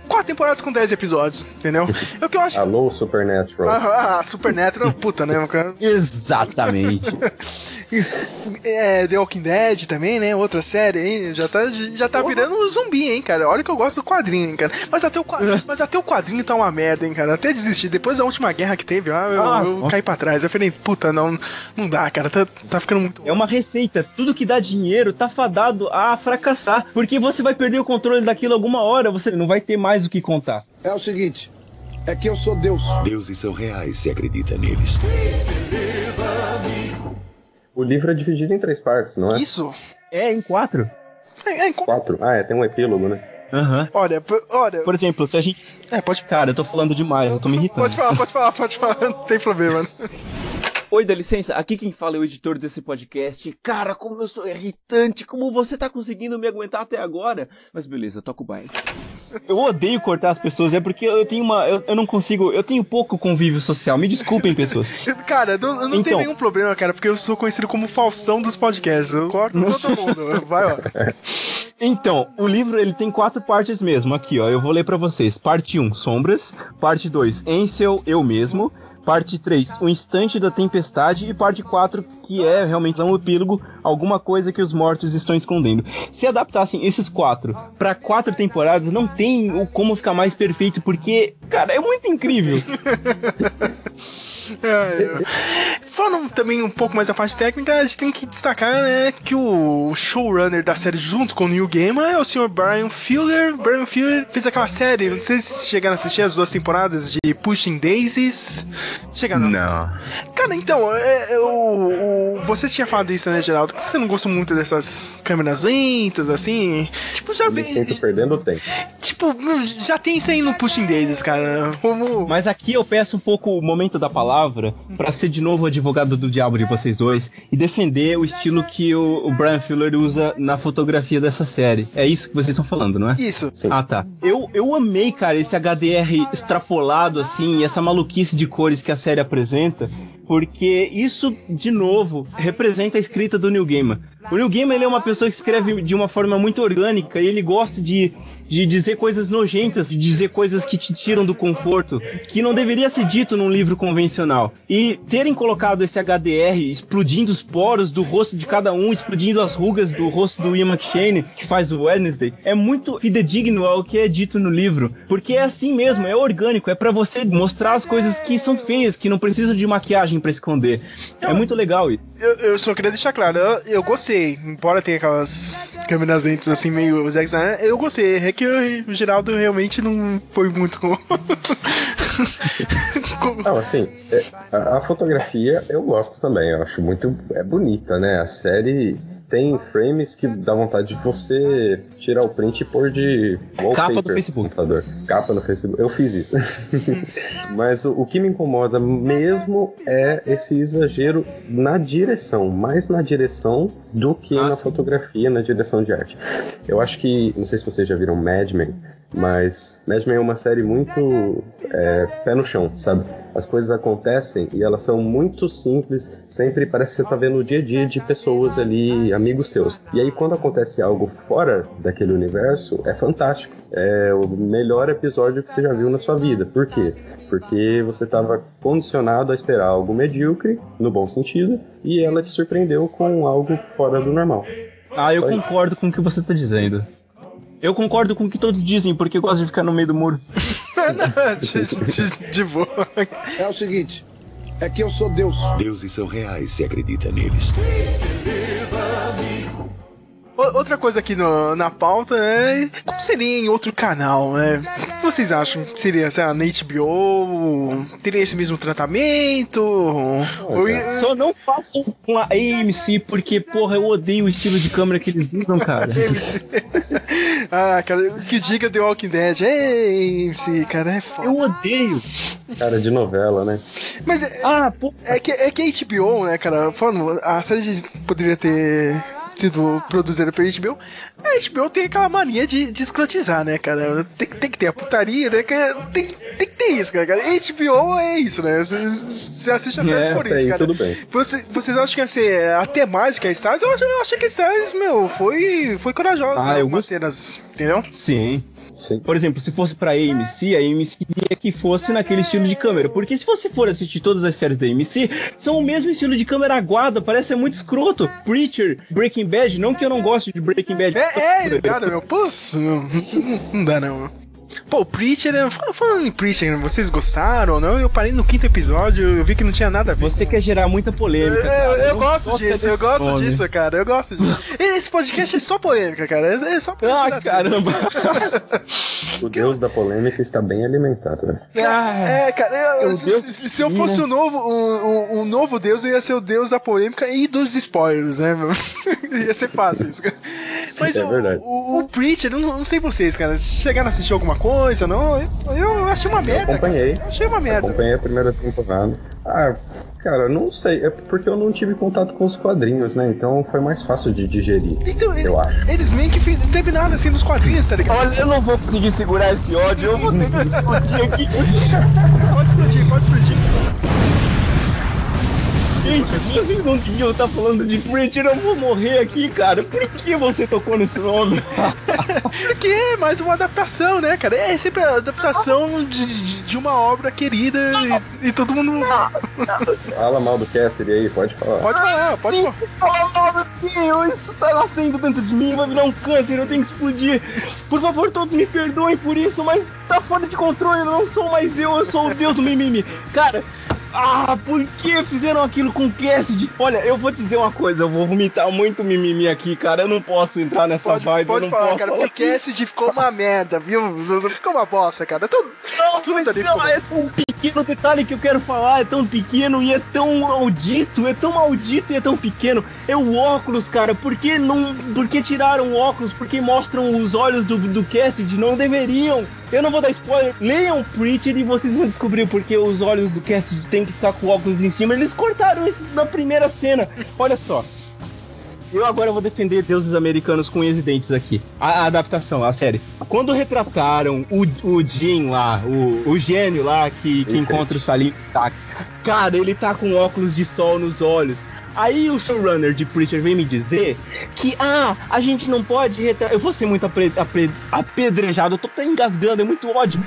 quatro temporadas com dez episódios, entendeu? É o que eu acho. [laughs] Alô, Supernatural. Ah, ah Supernatural, puta, né, cara? [laughs] Exatamente. [laughs] é, The Walking Dead também, né? Outra série aí. Já tá, já tá virando um zumbi, hein, cara? Olha que eu gosto do quadrinho, hein, cara. Mas até, o, mas até o quadrinho tá uma merda, hein, cara. Até desistir. Depois da última guerra que teve, ah, eu, ah, eu caí pra trás. Eu falei, puta, não, não dá, cara. Tá, tá ficando muito. É uma receita. Tudo que dá dinheiro tá fadado a fracassar. Porque você vai perder o controle daquilo alguma hora. Você não vai ter mais o que contar. É o seguinte. É que eu sou Deus. Deuses são reais se acredita neles. O livro é dividido em três partes, não é? Isso. É, em quatro. É, é em Quatro. Ah, é, tem um epílogo, né? Aham. Olha, olha. Por exemplo, se a gente. É, pode. Cara, eu tô falando demais, eu tô me irritando. Pode falar, pode falar, pode falar. [laughs] Não tem problema. [laughs] Oi, dá licença, aqui quem fala é o editor desse podcast. Cara, como eu sou irritante, como você tá conseguindo me aguentar até agora? Mas beleza, toca o baile. Eu odeio cortar as pessoas, é porque eu tenho uma. Eu, eu não consigo. Eu tenho pouco convívio social. Me desculpem, pessoas. [laughs] Cara, não, não tem Então. nenhum problema, cara, porque eu sou conhecido como Faustão dos podcasts. Eu corto todo mundo. Vai, ó. [laughs] Então, o livro ele tem quatro partes mesmo. Aqui, ó, eu vou ler pra vocês. Parte 1, Sombras. Parte 2, Ansel, Eu Mesmo. Parte 3, O Instante da Tempestade. E parte 4, que é realmente um epílogo, alguma coisa que os mortos estão escondendo. Se adaptassem esses quatro pra quatro temporadas, não tem o como ficar mais perfeito, porque, cara, é muito incrível. [laughs] É, é. Falando também um pouco mais da parte técnica, a gente tem que destacar né, que o showrunner da série junto com o Neil Gaiman é o Sr. Brian Fuller. Brian Fuller fez aquela série, não sei se chegaram a assistir as duas temporadas de Pushing Daisies. Chegaram? Não. Cara, então, é, é, o, o- você tinha falado isso, né, Geraldo? Que você não gosta muito dessas câmeras lentas, assim. Tipo, já Eu me vi. sinto perdendo tempo. Tipo, já tem isso aí no Pushing Daisies, cara. Como. Mas aqui eu peço um pouco o momento da palavra pra ser de novo o advogado do diabo de vocês dois e defender o estilo que o, o Brian Fuller usa na fotografia dessa série. É isso que vocês estão falando, não é? Isso. Ah, tá. Eu, eu amei, cara, esse HDR extrapolado, assim, e essa maluquice de cores que a série apresenta, porque isso, de novo, representa a escrita do Neil Gaiman. O Neil Gaiman ele é uma pessoa que escreve de uma forma muito orgânica e ele gosta de, de dizer coisas nojentas, de dizer coisas que te tiram do conforto, que não deveria ser dito num livro convencional. E terem colocado esse HDR explodindo os poros do rosto de cada um, explodindo as rugas do rosto do Ian McShane, que faz o Wednesday, é muito fidedigno ao que é dito no livro. Porque é assim mesmo, é orgânico, é pra você mostrar as coisas que são feias, que não precisam de maquiagem pra esconder. É muito legal isso. Eu, eu só queria deixar claro, eu, eu gostei, embora tenha aquelas câmeras lentas assim meio Zack Snyder, eu gostei, é que o, o Geraldo realmente não foi muito com... [laughs] Não, assim, a, a fotografia eu gosto também, eu acho muito é bonita, né? A série tem frames que dá vontade de você tirar o print e pôr de wallpaper Capa do Facebook. computador. Capa no Facebook. Eu fiz isso. [laughs] Mas o, o que me incomoda mesmo é esse exagero na direção, mais na direção do que Ah, na sim. fotografia, na direção de arte. Eu acho que, não sei se vocês já viram Mad Men, mas Mad Men é uma série muito é, pé no chão, sabe? As coisas acontecem e elas são muito simples, sempre parece que você tá vendo o dia a dia de pessoas ali, amigos seus. E aí quando acontece algo fora daquele universo, é fantástico. É o melhor episódio que você já viu na sua vida. Por quê? Porque você estava condicionado a esperar algo medíocre, no bom sentido, e ela te surpreendeu com algo fora do normal. Ah, eu Só isso. concordo com o que você tá dizendo. Eu concordo com o que todos dizem, porque eu gosto de ficar no meio do muro. de, [laughs] de- de boa. É o seguinte, é que eu sou Deus. Deuses são reais se acredita neles. Outra coisa aqui no- na pauta é como seria em outro canal, né? O que vocês acham? Seria, sei lá, na HBO? Teria esse mesmo tratamento? Ou- Só não façam com a AMC, porque, porra, eu odeio o estilo de câmera que eles usam, cara. [laughs] ah, cara, que diga The Walking Dead. Ei, MC, cara, é foda. Eu odeio. Cara de novela, né? Mas é, Ah, pô. é que, é que a HBO, né, cara? Falando, a série de- poderia ter sido produzida pela HBO. A HBO tem aquela mania de, de escrotizar, né, cara? Tem, tem que ter a putaria, né? Tem, tem que ter isso, cara. HBO é isso, né? Você, você assiste a série É, por isso, aí cara. tudo bem. Você- vocês acham que ia ser até mais que a Stars? Eu, eu achei que a Stars, meu, foi, foi corajosa. Ah, em eu algumas cenas, entendeu? Sim. Sim. Por exemplo, se fosse pra AMC, a AMC queria que fosse naquele estilo de câmera. Porque se você for assistir todas as séries da AMC, são o mesmo estilo de câmera aguada, parece ser muito escroto. Preacher, Breaking Bad, não que eu não goste de Breaking Bad. É, é, cara, meu, putz, meu, [laughs] não dá não. Pô, o Preacher, né? Fal- falando em Preacher, vocês gostaram ou não? Eu parei no quinto episódio, eu vi que não tinha nada a ver. Você quer gerar muita polêmica. Eu, cara. eu- eu Não gosto disso, eu gosto nome. disso, cara. Eu gosto disso. Esse podcast é só polêmica, cara. É, é só Ah, caramba. O deus da polêmica está bem alimentado, né? É, cara, eu- se, se- se eu fosse um novo, um, um- um novo deus, eu ia ser o deus da polêmica e dos spoilers, né? meu? [laughs] ia ser fácil isso. cara. Mas É o, verdade. o, o Preacher, eu não, não sei vocês, cara. Chegaram a assistir alguma coisa, não? Eu, eu achei uma merda. Acompanhei. cara. Eu achei uma merda. Acompanhei a primeira temporada. Ah, cara, não sei. É porque eu não tive contato com os quadrinhos, né? Então foi mais fácil de digerir. Então, eu acho. Eles meio que fiz- não teve nada assim nos quadrinhos, tá ligado? Olha, eu não vou conseguir segurar esse ódio, eu vou ter que explodir aqui. [laughs] Pode explodir, pode explodir. Gente, vocês não deviam estar falando de Preacher, eu vou morrer aqui, cara. Por que você tocou nesse nome? [laughs] [laughs] Porque é mais uma adaptação, né, cara? É sempre a adaptação de, de- de uma obra querida e, e todo mundo. Fala mal do Cassidy aí, pode falar. Pode falar, pode falar. Fala mal, meu Deus, isso tá nascendo dentro de mim, vai virar um câncer, eu tenho que explodir. Por favor, todos me perdoem por isso, mas tá fora de controle, eu não sou mais eu, eu sou o deus do mimimi. Cara, ah, por que fizeram aquilo com o Cassidy? Olha, eu vou dizer uma coisa, eu vou vomitar muito mimimi aqui, cara, eu não posso entrar nessa Pode, vibe, pode eu não falar, posso cara, porque Cassidy ficou uma merda, viu? Ficou uma bosta, cara. Tudo, Não, mas não, é tão pequeno detalhe que eu quero falar, é tão pequeno e é tão maldito, é tão maldito e é tão pequeno. É o óculos, cara. Por que não. Por que tiraram o óculos? Por que mostram os olhos do, do Cassidy? Não deveriam. Eu não vou dar spoiler. Leiam Preacher e vocês vão descobrir porque os olhos do Cassidy tem que ficar com o óculos em cima. Eles cortaram isso na primeira cena. Olha só. Eu agora vou defender deuses americanos com unhas e dentes aqui. A, a adaptação, a série. Quando retrataram o, o Jim lá, o, o gênio lá que, que encontra o Salim, tá, cara, ele tá com óculos de sol nos olhos. Aí o showrunner de Preacher vem me dizer que, ah, a gente não pode. Eu vou ser muito apre- apre- apedrejado, eu tô até engasgando, é muito ódio.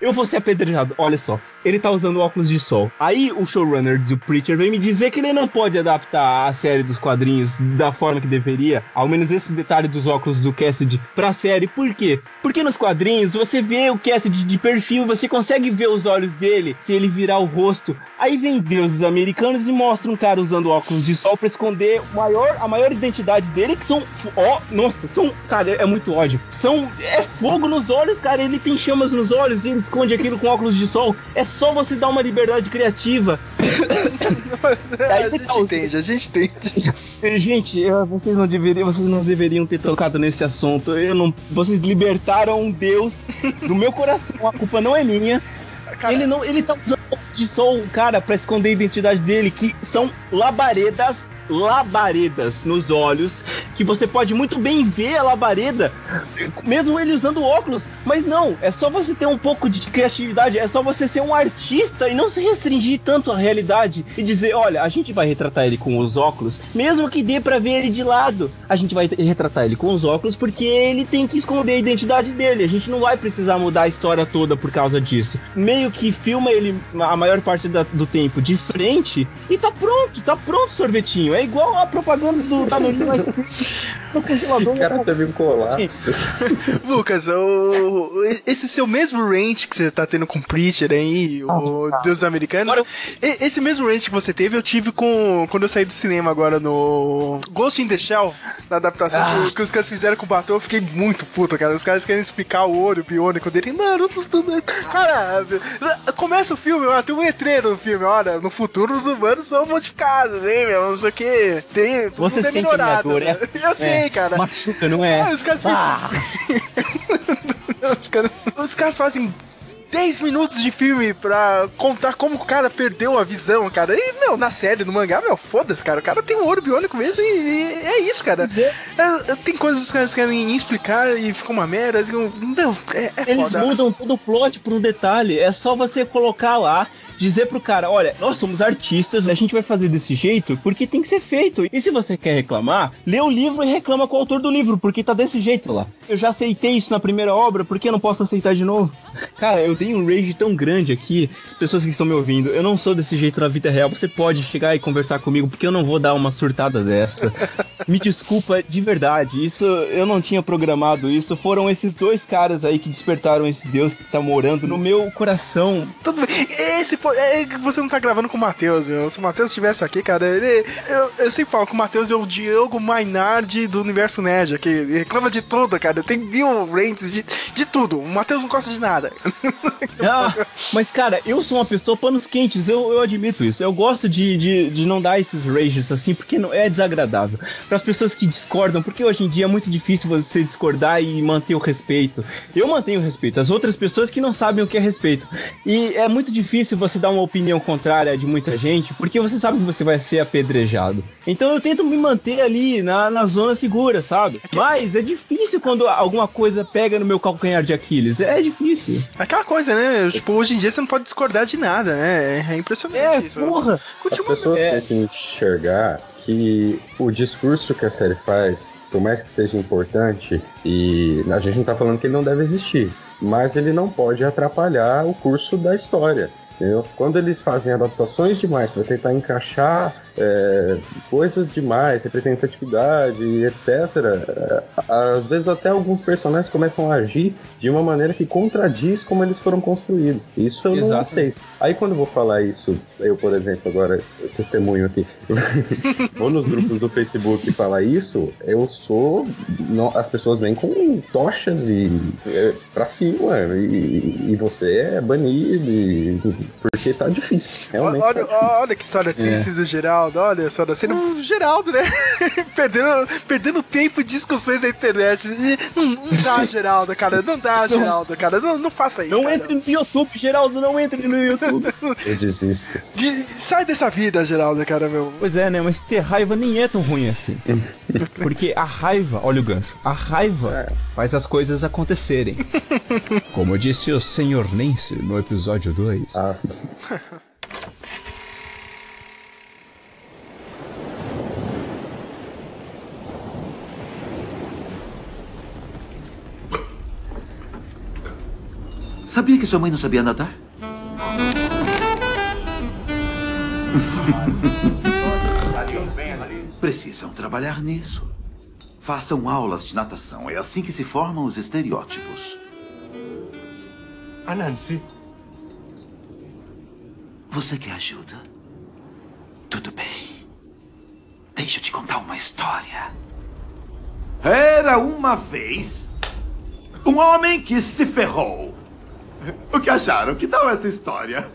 Eu vou ser apedrejado. Olha só, ele tá usando óculos de sol. Aí o showrunner do Preacher vem me dizer que ele não pode adaptar a série dos quadrinhos da forma que deveria, ao menos esse detalhe dos óculos do Cassidy pra série. Por quê? Porque nos quadrinhos você vê o Cassidy de perfil, você consegue ver os olhos dele se ele virar o rosto. Aí vem deuses americanos e mostra um cara usando óculos de sol pra esconder maior, a maior identidade dele, que são. Ó, nossa, são. Cara, é muito ódio. São. É fogo nos olhos, cara. Ele tem chamas nos olhos e ele esconde aquilo com óculos de sol. É só você dar uma liberdade criativa. a gente entende, a gente entende. Gente, eu- vocês não deveriam, vocês não deveriam ter tocado nesse assunto. Eu não, vocês libertaram um Deus do meu coração. A culpa não é minha. Ele não, ele tá usando de sol, cara, pra esconder a identidade dele, que são labaredas, labaredas nos olhos, que você pode muito bem ver a labareda, mesmo ele usando óculos. Mas não, é só você ter um pouco de criatividade, é só você ser um artista e não se restringir tanto à realidade e dizer, olha, a gente vai retratar ele com os óculos, mesmo que dê pra ver ele de lado. A gente vai retratar ele com os óculos porque ele tem que esconder a identidade dele. A gente não vai precisar mudar a história toda por causa disso. Meio que filma ele a maior parte da- do tempo de frente e tá pronto, tá pronto sorvetinho. É igual a propaganda do Danone [laughs] congelador. O cara teve um colapso. [laughs] [laughs] Lucas, o, esse seu mesmo range que você tá tendo com Preacher aí, o Deus Americanos, e- esse mesmo range que você teve, eu tive com quando eu saí do cinema agora no Ghost in the Shell, na adaptação Ah. que, que os caras fizeram com o Batom, eu fiquei muito puto, cara. Os caras querem explicar o olho biônico dele. Mano, cara, começa o filme, ó, tem um letreiro no filme, olha, no futuro os humanos são modificados, hein, meu, não sei o que. Tem, Você é sente a minha melhorado, dor, né? é? Eu sei, É, cara. Machuca, não é? Ah, os caras Ah. [laughs] os, caras, os caras fazem 10 minutos de filme pra contar como o cara perdeu a visão, cara. E, meu, na série, no mangá, meu, foda-se, cara. O cara tem um olho biônico mesmo e, e é isso, cara. É, tem coisas que os caras querem explicar e fica uma merda. Meu, é, é Eles foda. mudam todo o plot por um detalhe. É só você colocar lá, dizer pro cara: olha, nós somos artistas, a gente vai fazer desse jeito porque tem que ser feito. E se você quer reclamar, lê o livro e reclama com o autor do livro, porque tá desse jeito lá. Eu já aceitei isso na primeira obra, por que eu não posso aceitar de novo? [laughs] Cara, eu tenho um rage tão grande aqui. As pessoas que estão me ouvindo, eu não sou desse jeito na vida real. Você pode chegar e conversar comigo, porque eu não vou dar uma surtada dessa. [laughs] Me desculpa de verdade, isso eu não tinha programado isso. Foram esses dois caras aí que despertaram esse Deus que tá morando no meu coração. Tudo bem. Esse pô, é que você não tá gravando com o Matheus, meu. Se o Matheus estivesse aqui, cara, ele, eu, eu sempre falo que o Matheus é o Diogo Mainardi do universo Nerd. Ele reclama de tudo, cara. Tem mil rants de, de tudo. O Matheus não gosta de nada. [laughs] Ah, mas cara, eu sou uma pessoa panos quentes, eu, eu admito isso. Eu gosto de, de, de não dar esses rages assim, porque não é desagradável. Para as pessoas que discordam, porque hoje em dia é muito difícil você discordar e manter o respeito. Eu mantenho o respeito, as outras pessoas que não sabem o que é respeito. E é muito difícil você dar uma opinião contrária de muita gente, porque você sabe que você vai ser apedrejado. Então eu tento me manter ali na, na zona segura, sabe? Mas é difícil quando alguma coisa pega no meu calcanhar de Aquiles. É difícil. Aquela coisa, né? Tipo, hoje em dia você não pode discordar de nada, né? É impressionante É, isso. porra! As pessoas É. têm que enxergar que o discurso que a série faz, por mais que seja importante, e a gente não tá falando que ele não deve existir, mas ele não pode atrapalhar o curso da história. Entendeu? Quando eles fazem adaptações demais para tentar encaixar é, coisas demais, representatividade, etc., é, às vezes até alguns personagens começam a agir de uma maneira que contradiz como eles foram construídos. Isso eu não Exato. aceito. Aí quando eu vou falar isso, eu, por exemplo, agora testemunho aqui, [laughs] vou nos grupos do Facebook falar isso, eu sou. não- as pessoas vêm com tochas e é, pra cima, e, e você é banido, e- porque tá difícil. Realmente. Olha, tá olha que história É. triste do Geraldo, olha só, da cena o Geraldo, né? [laughs] perdendo, perdendo tempo em discussões na internet. Não, não dá, Geraldo, cara, não dá, Geraldo, cara, não, não faça isso. Não cara. entre no YouTube, Geraldo, não entre no YouTube. [laughs] Eu desisto. De- sai dessa vida, Geraldo, cara, meu. Pois é, né? Mas ter raiva nem é tão ruim assim. [laughs] Porque a raiva, olha o gancho, a raiva faz as coisas acontecerem. Como disse o Senhor Nancy no episódio 2. Ah, Sabia que sua mãe não sabia nadar? Precisam trabalhar nisso. Façam aulas de natação. É assim que se formam os estereótipos. A Nancy. Você quer ajuda? Tudo bem. Deixa eu te contar uma história. Era uma vez um homem que se ferrou. O que acharam? Que tal essa história?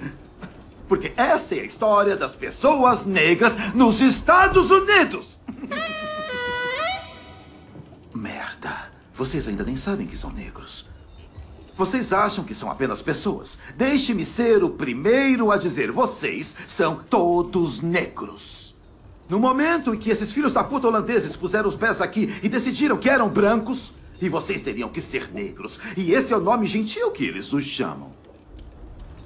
Porque essa é a história das pessoas negras nos Estados Unidos. Merda. Vocês ainda nem sabem que são negros. Vocês acham que são apenas pessoas? Deixe-me ser o primeiro a dizer: vocês são todos negros. No momento em que esses filhos da puta holandeses puseram os pés aqui e decidiram que eram brancos, e vocês teriam que ser negros, e esse é o nome gentil que eles os chamam.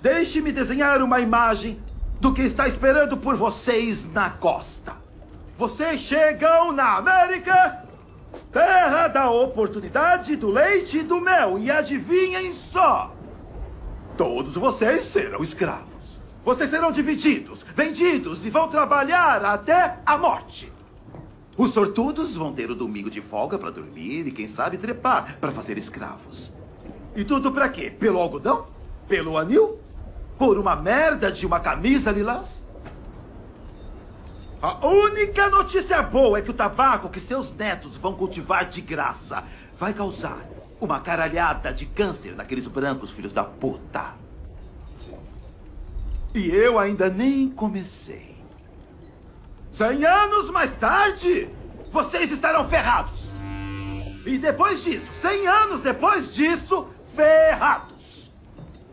Deixe-me desenhar uma imagem do que está esperando por vocês na costa. Vocês chegam na América, terra da oportunidade, do leite e do mel, e adivinhem só: todos vocês serão escravos. Vocês serão divididos, vendidos e vão trabalhar até a morte. Os sortudos vão ter o domingo de folga para dormir e, quem sabe, trepar para fazer escravos. E tudo para quê? Pelo algodão? Pelo anil? Por uma merda de uma camisa lilás? A única notícia boa é que o tabaco que seus netos vão cultivar de graça vai causar uma caralhada de câncer naqueles brancos filhos da puta. E eu ainda nem comecei. Cem anos mais tarde, vocês estarão ferrados. E depois disso, cem anos depois disso, ferrados.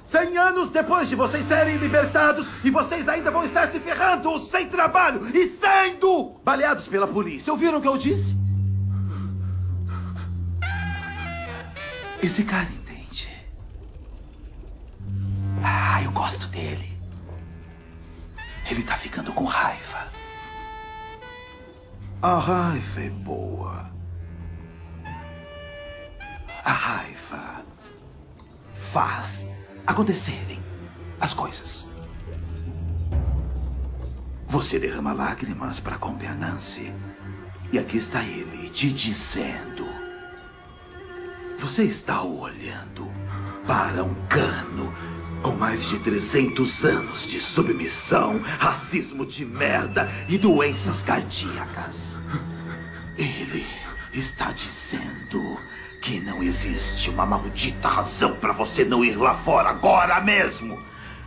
Cem anos depois de vocês serem libertados e vocês ainda vão estar se ferrando, sem trabalho e sendo baleados pela polícia. Ouviram o que eu disse? Esse cara entende. Ah, eu gosto dele. Ele tá ficando com raiva. A raiva é boa. A raiva faz acontecerem as coisas. Você derrama lágrimas para comper a Nancy. E aqui está ele te dizendo: Você está olhando para um cano com mais de 300 anos de submissão, racismo de merda e doenças cardíacas. Ele está dizendo que não existe uma maldita razão para você não ir lá fora agora mesmo.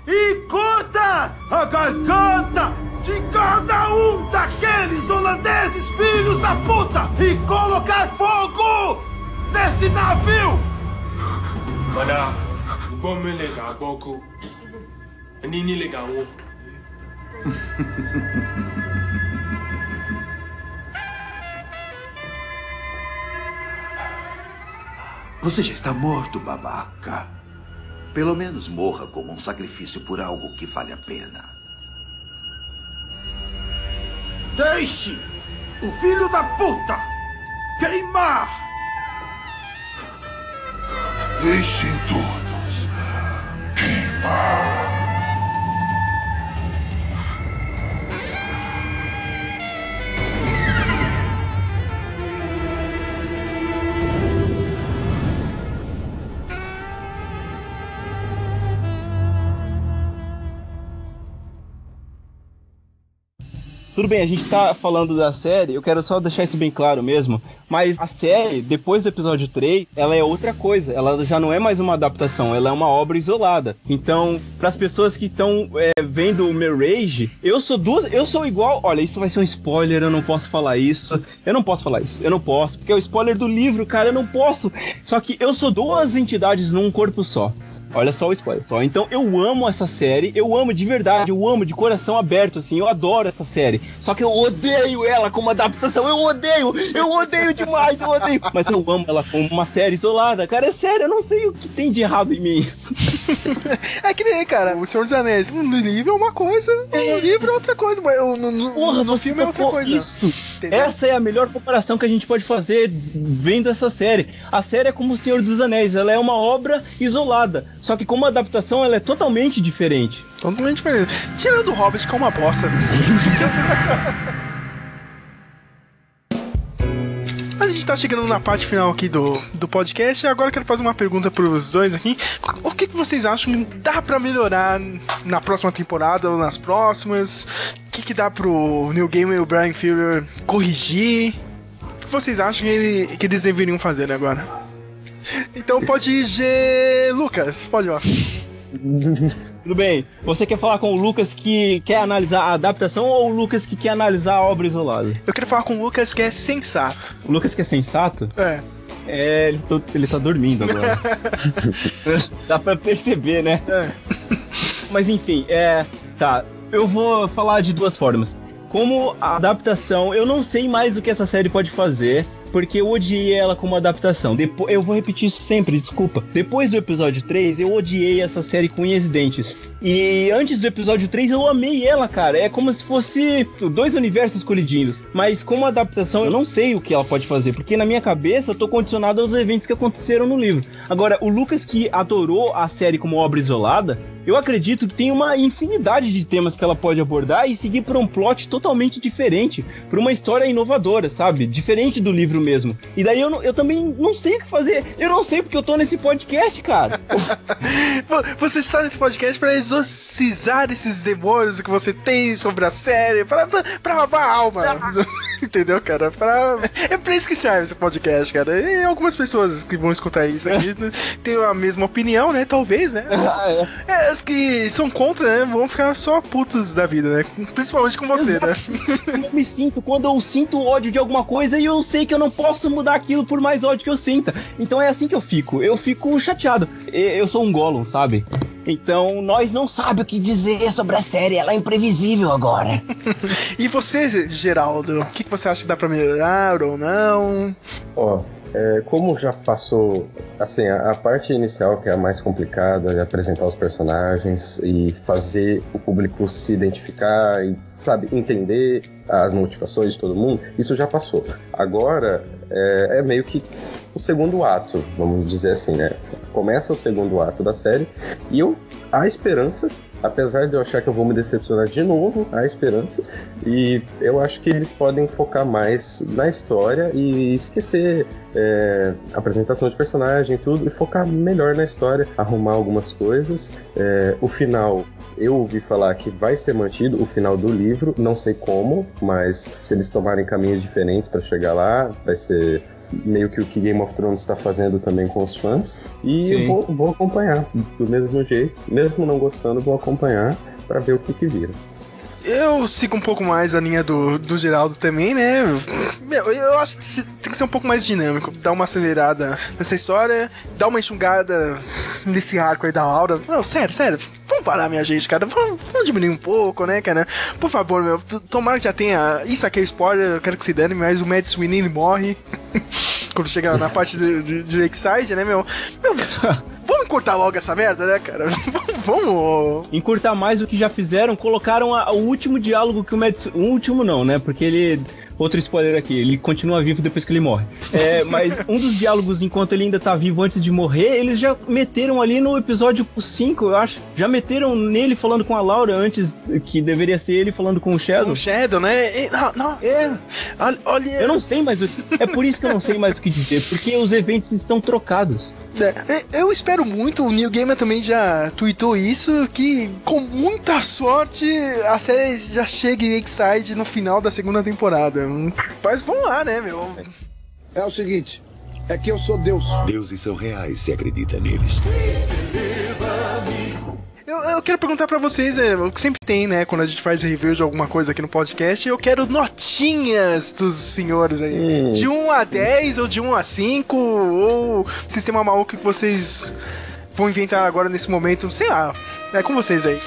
E corta a garganta de cada um daqueles holandeses filhos da puta e colocar fogo nesse navio! Mana, ugbo mmiri ga-agba ọkụ. Você já está morto, babaca. Pelo menos morra como um sacrifício por algo que vale a pena. Deixe o filho da puta queimar! Deixem todos queimar. Tudo bem, a gente tá falando da série, eu quero só deixar isso bem claro mesmo. Mas a série, depois do episódio 3, ela é outra coisa. Ela já não é mais uma adaptação, ela é uma obra isolada. Então, para as pessoas que estão é, vendo o meu Rage, eu sou duas. Eu sou igual. Olha, isso vai ser um spoiler, eu não posso falar isso. Eu não posso falar isso, eu não posso. Porque é o spoiler do livro, cara, eu não posso. Só que eu sou duas entidades num corpo só. Olha só o spoiler. Só. Então eu amo essa série, eu amo de verdade, eu amo de coração aberto, assim, eu adoro essa série. Só que eu odeio ela como adaptação, eu odeio, eu odeio demais, eu odeio. Mas eu amo ela como uma série isolada. Cara, é sério, eu não sei o que tem de errado em mim. [laughs] É que nem, cara, o Senhor dos Anéis. No livro é uma coisa, no livro é outra coisa, mas no, no, Porra, no filme é outra coisa. Isso. Essa é a melhor comparação que a gente pode fazer vendo essa série. A série é como o Senhor dos Anéis, ela é uma obra isolada. Só que como adaptação ela é totalmente diferente. Totalmente diferente. Tirando o Hobbit, que é uma bosta. [laughs] gente tá chegando na parte final aqui do, do podcast agora eu quero fazer uma pergunta pros dois aqui. O que, que vocês acham que dá pra melhorar na próxima temporada ou nas próximas? O que, que dá pro Neil Gaiman e o Brian Fuller corrigir? O que vocês acham que, ele- que eles deveriam fazer agora? Então pode ir, G... Lucas, pode ir lá. [laughs] Tudo bem. Você quer falar com o Lucas que quer analisar a adaptação ou o Lucas que quer analisar a obra isolada? Eu quero falar com o Lucas que é sensato. O Lucas que é sensato? É. É, ele, tô- ele tá dormindo agora. [laughs] [laughs] Dá pra perceber, né? Mas enfim, é. Tá. Eu vou falar de duas formas. Como a adaptação, eu não sei mais o que essa série pode fazer. Porque eu odiei ela como adaptação. Depois, eu vou repetir isso sempre, desculpa. Depois do episódio 3, eu odiei essa série com unhas e dentes. E antes do episódio 3, eu amei ela, cara. É como se fosse dois universos colidinhos. Mas como adaptação, eu não sei o que ela pode fazer. Porque na minha cabeça, eu tô condicionado aos eventos que aconteceram no livro. Agora, o Lucas que adorou a série como obra isolada, eu acredito que tem uma infinidade de temas que ela pode abordar e seguir por um plot totalmente diferente, por uma história inovadora, sabe? Diferente do livro mesmo. E daí eu, não- eu também não sei o que fazer. Eu não sei porque eu tô nesse podcast, cara. Vo- [laughs] Você está nesse podcast para exorcizar esses demônios que você tem sobre a série, para pra, pra lavar a alma. [laughs] Entendeu, cara? Pra, é pra isso que serve esse podcast, cara. E algumas pessoas que vão escutar isso aqui [laughs] né, têm a mesma opinião, né? Talvez, né? É, as que são contra, né? Vão ficar só putos da vida, né? Principalmente com você, né? Como eu me sinto quando eu sinto ódio de alguma coisa e eu sei que eu não posso mudar aquilo por mais ódio que eu sinta. Então é assim que eu fico. Eu fico chateado. Eu sou um Gollum, sabe? Então nós não sabemos o que dizer sobre a série. Ela é imprevisível agora. [laughs] E você, Geraldo, o que, que você acha que dá pra melhorar ou não? Ó, é, como já passou, assim, a, a parte inicial que é a mais complicada, é apresentar os personagens e fazer o público se identificar e, sabe, entender as motivações de todo mundo, isso já passou. Agora é, é meio que o segundo ato, vamos dizer assim, né? Começa o segundo ato da série e eu há esperanças, apesar de eu achar que eu vou me decepcionar de novo, há esperanças. E eu acho que eles podem focar mais na história e esquecer é, apresentação de personagem tudo, e focar melhor na história, arrumar algumas coisas. É, o final, eu ouvi falar que vai ser mantido, o final do livro, não sei como, mas se eles tomarem caminhos diferentes para chegar lá, vai ser meio que o que Game of Thrones está fazendo também com os fãs. E vou, vou acompanhar do mesmo jeito, mesmo não gostando, vou acompanhar para ver o que, que vira. Eu sigo um pouco mais a linha do, do Geraldo também, né? Meu, eu acho que tem que ser um pouco mais dinâmico. Dar uma acelerada nessa história, dar uma enxugada nesse arco aí da Aura. Não, sério, sério. Vamos parar, minha gente, cara. Vamos, vamos diminuir um pouco, né, cara? Por favor, meu. Tomara que já tenha. Isso aqui é spoiler, eu quero que se dane, mas o Mad Sweeney ele morre. [laughs] Quando chegar na parte do, do, do Lakeside, né, meu? Meu, [laughs] vamos cortar logo essa merda, né, cara? [laughs] Vamos. Encurtar mais o que já fizeram, colocaram a- o último diálogo que o Mads. O último não, né? Porque ele. Outro spoiler aqui, ele continua vivo depois que ele morre. É, mas um dos diálogos, enquanto ele ainda tá vivo antes de morrer, eles já meteram ali no episódio 5, eu acho. Já meteram nele falando com a Laura antes, que deveria ser ele falando com o Shadow. O Shadow, né? E, não, nossa. É. Olha, olha. Eu não sei mais o É por isso que eu não sei mais o que dizer, porque os eventos estão trocados. É, Eu espero muito, o Neil Gaiman também já tweetou isso, que com muita sorte a série já chega em X-Side no final da segunda temporada. Mas vamos lá, né, meu? É o seguinte, é que eu sou Deus. Deuses são reais se acredita neles. Eu, eu quero perguntar pra vocês, é, o que sempre tem, né, quando a gente faz review de alguma coisa aqui no podcast, eu quero notinhas dos senhores aí. Hum. De 1 a 10 ou de 1 a 5, ou sistema maluco que vocês vão inventar agora nesse momento, sei lá. É com vocês aí.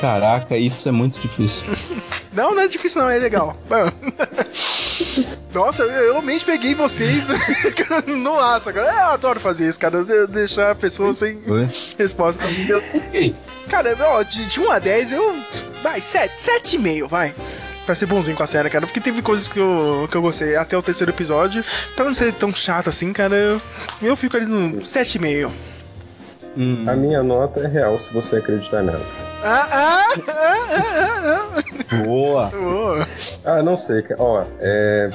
Caraca, isso é muito difícil. [laughs] Não, não é difícil não, é legal. [laughs] Nossa, eu eu realmente peguei vocês [laughs] no aço agora. Eu adoro fazer isso, cara. de- Deixar a pessoa sem Oi? resposta. Cara, ó, de, de 1 a 10, eu. Vai, 7, 7,5, vai. Pra ser bonzinho com a série, cara. Porque teve coisas que eu, que eu gostei até o terceiro episódio. Pra não ser tão chato assim, cara, eu, eu fico ali no 7,5. A minha nota é real se você acreditar nela. Ah, ah, ah, ah, ah. Boa. Boa. Ah, não sei. Ó, é,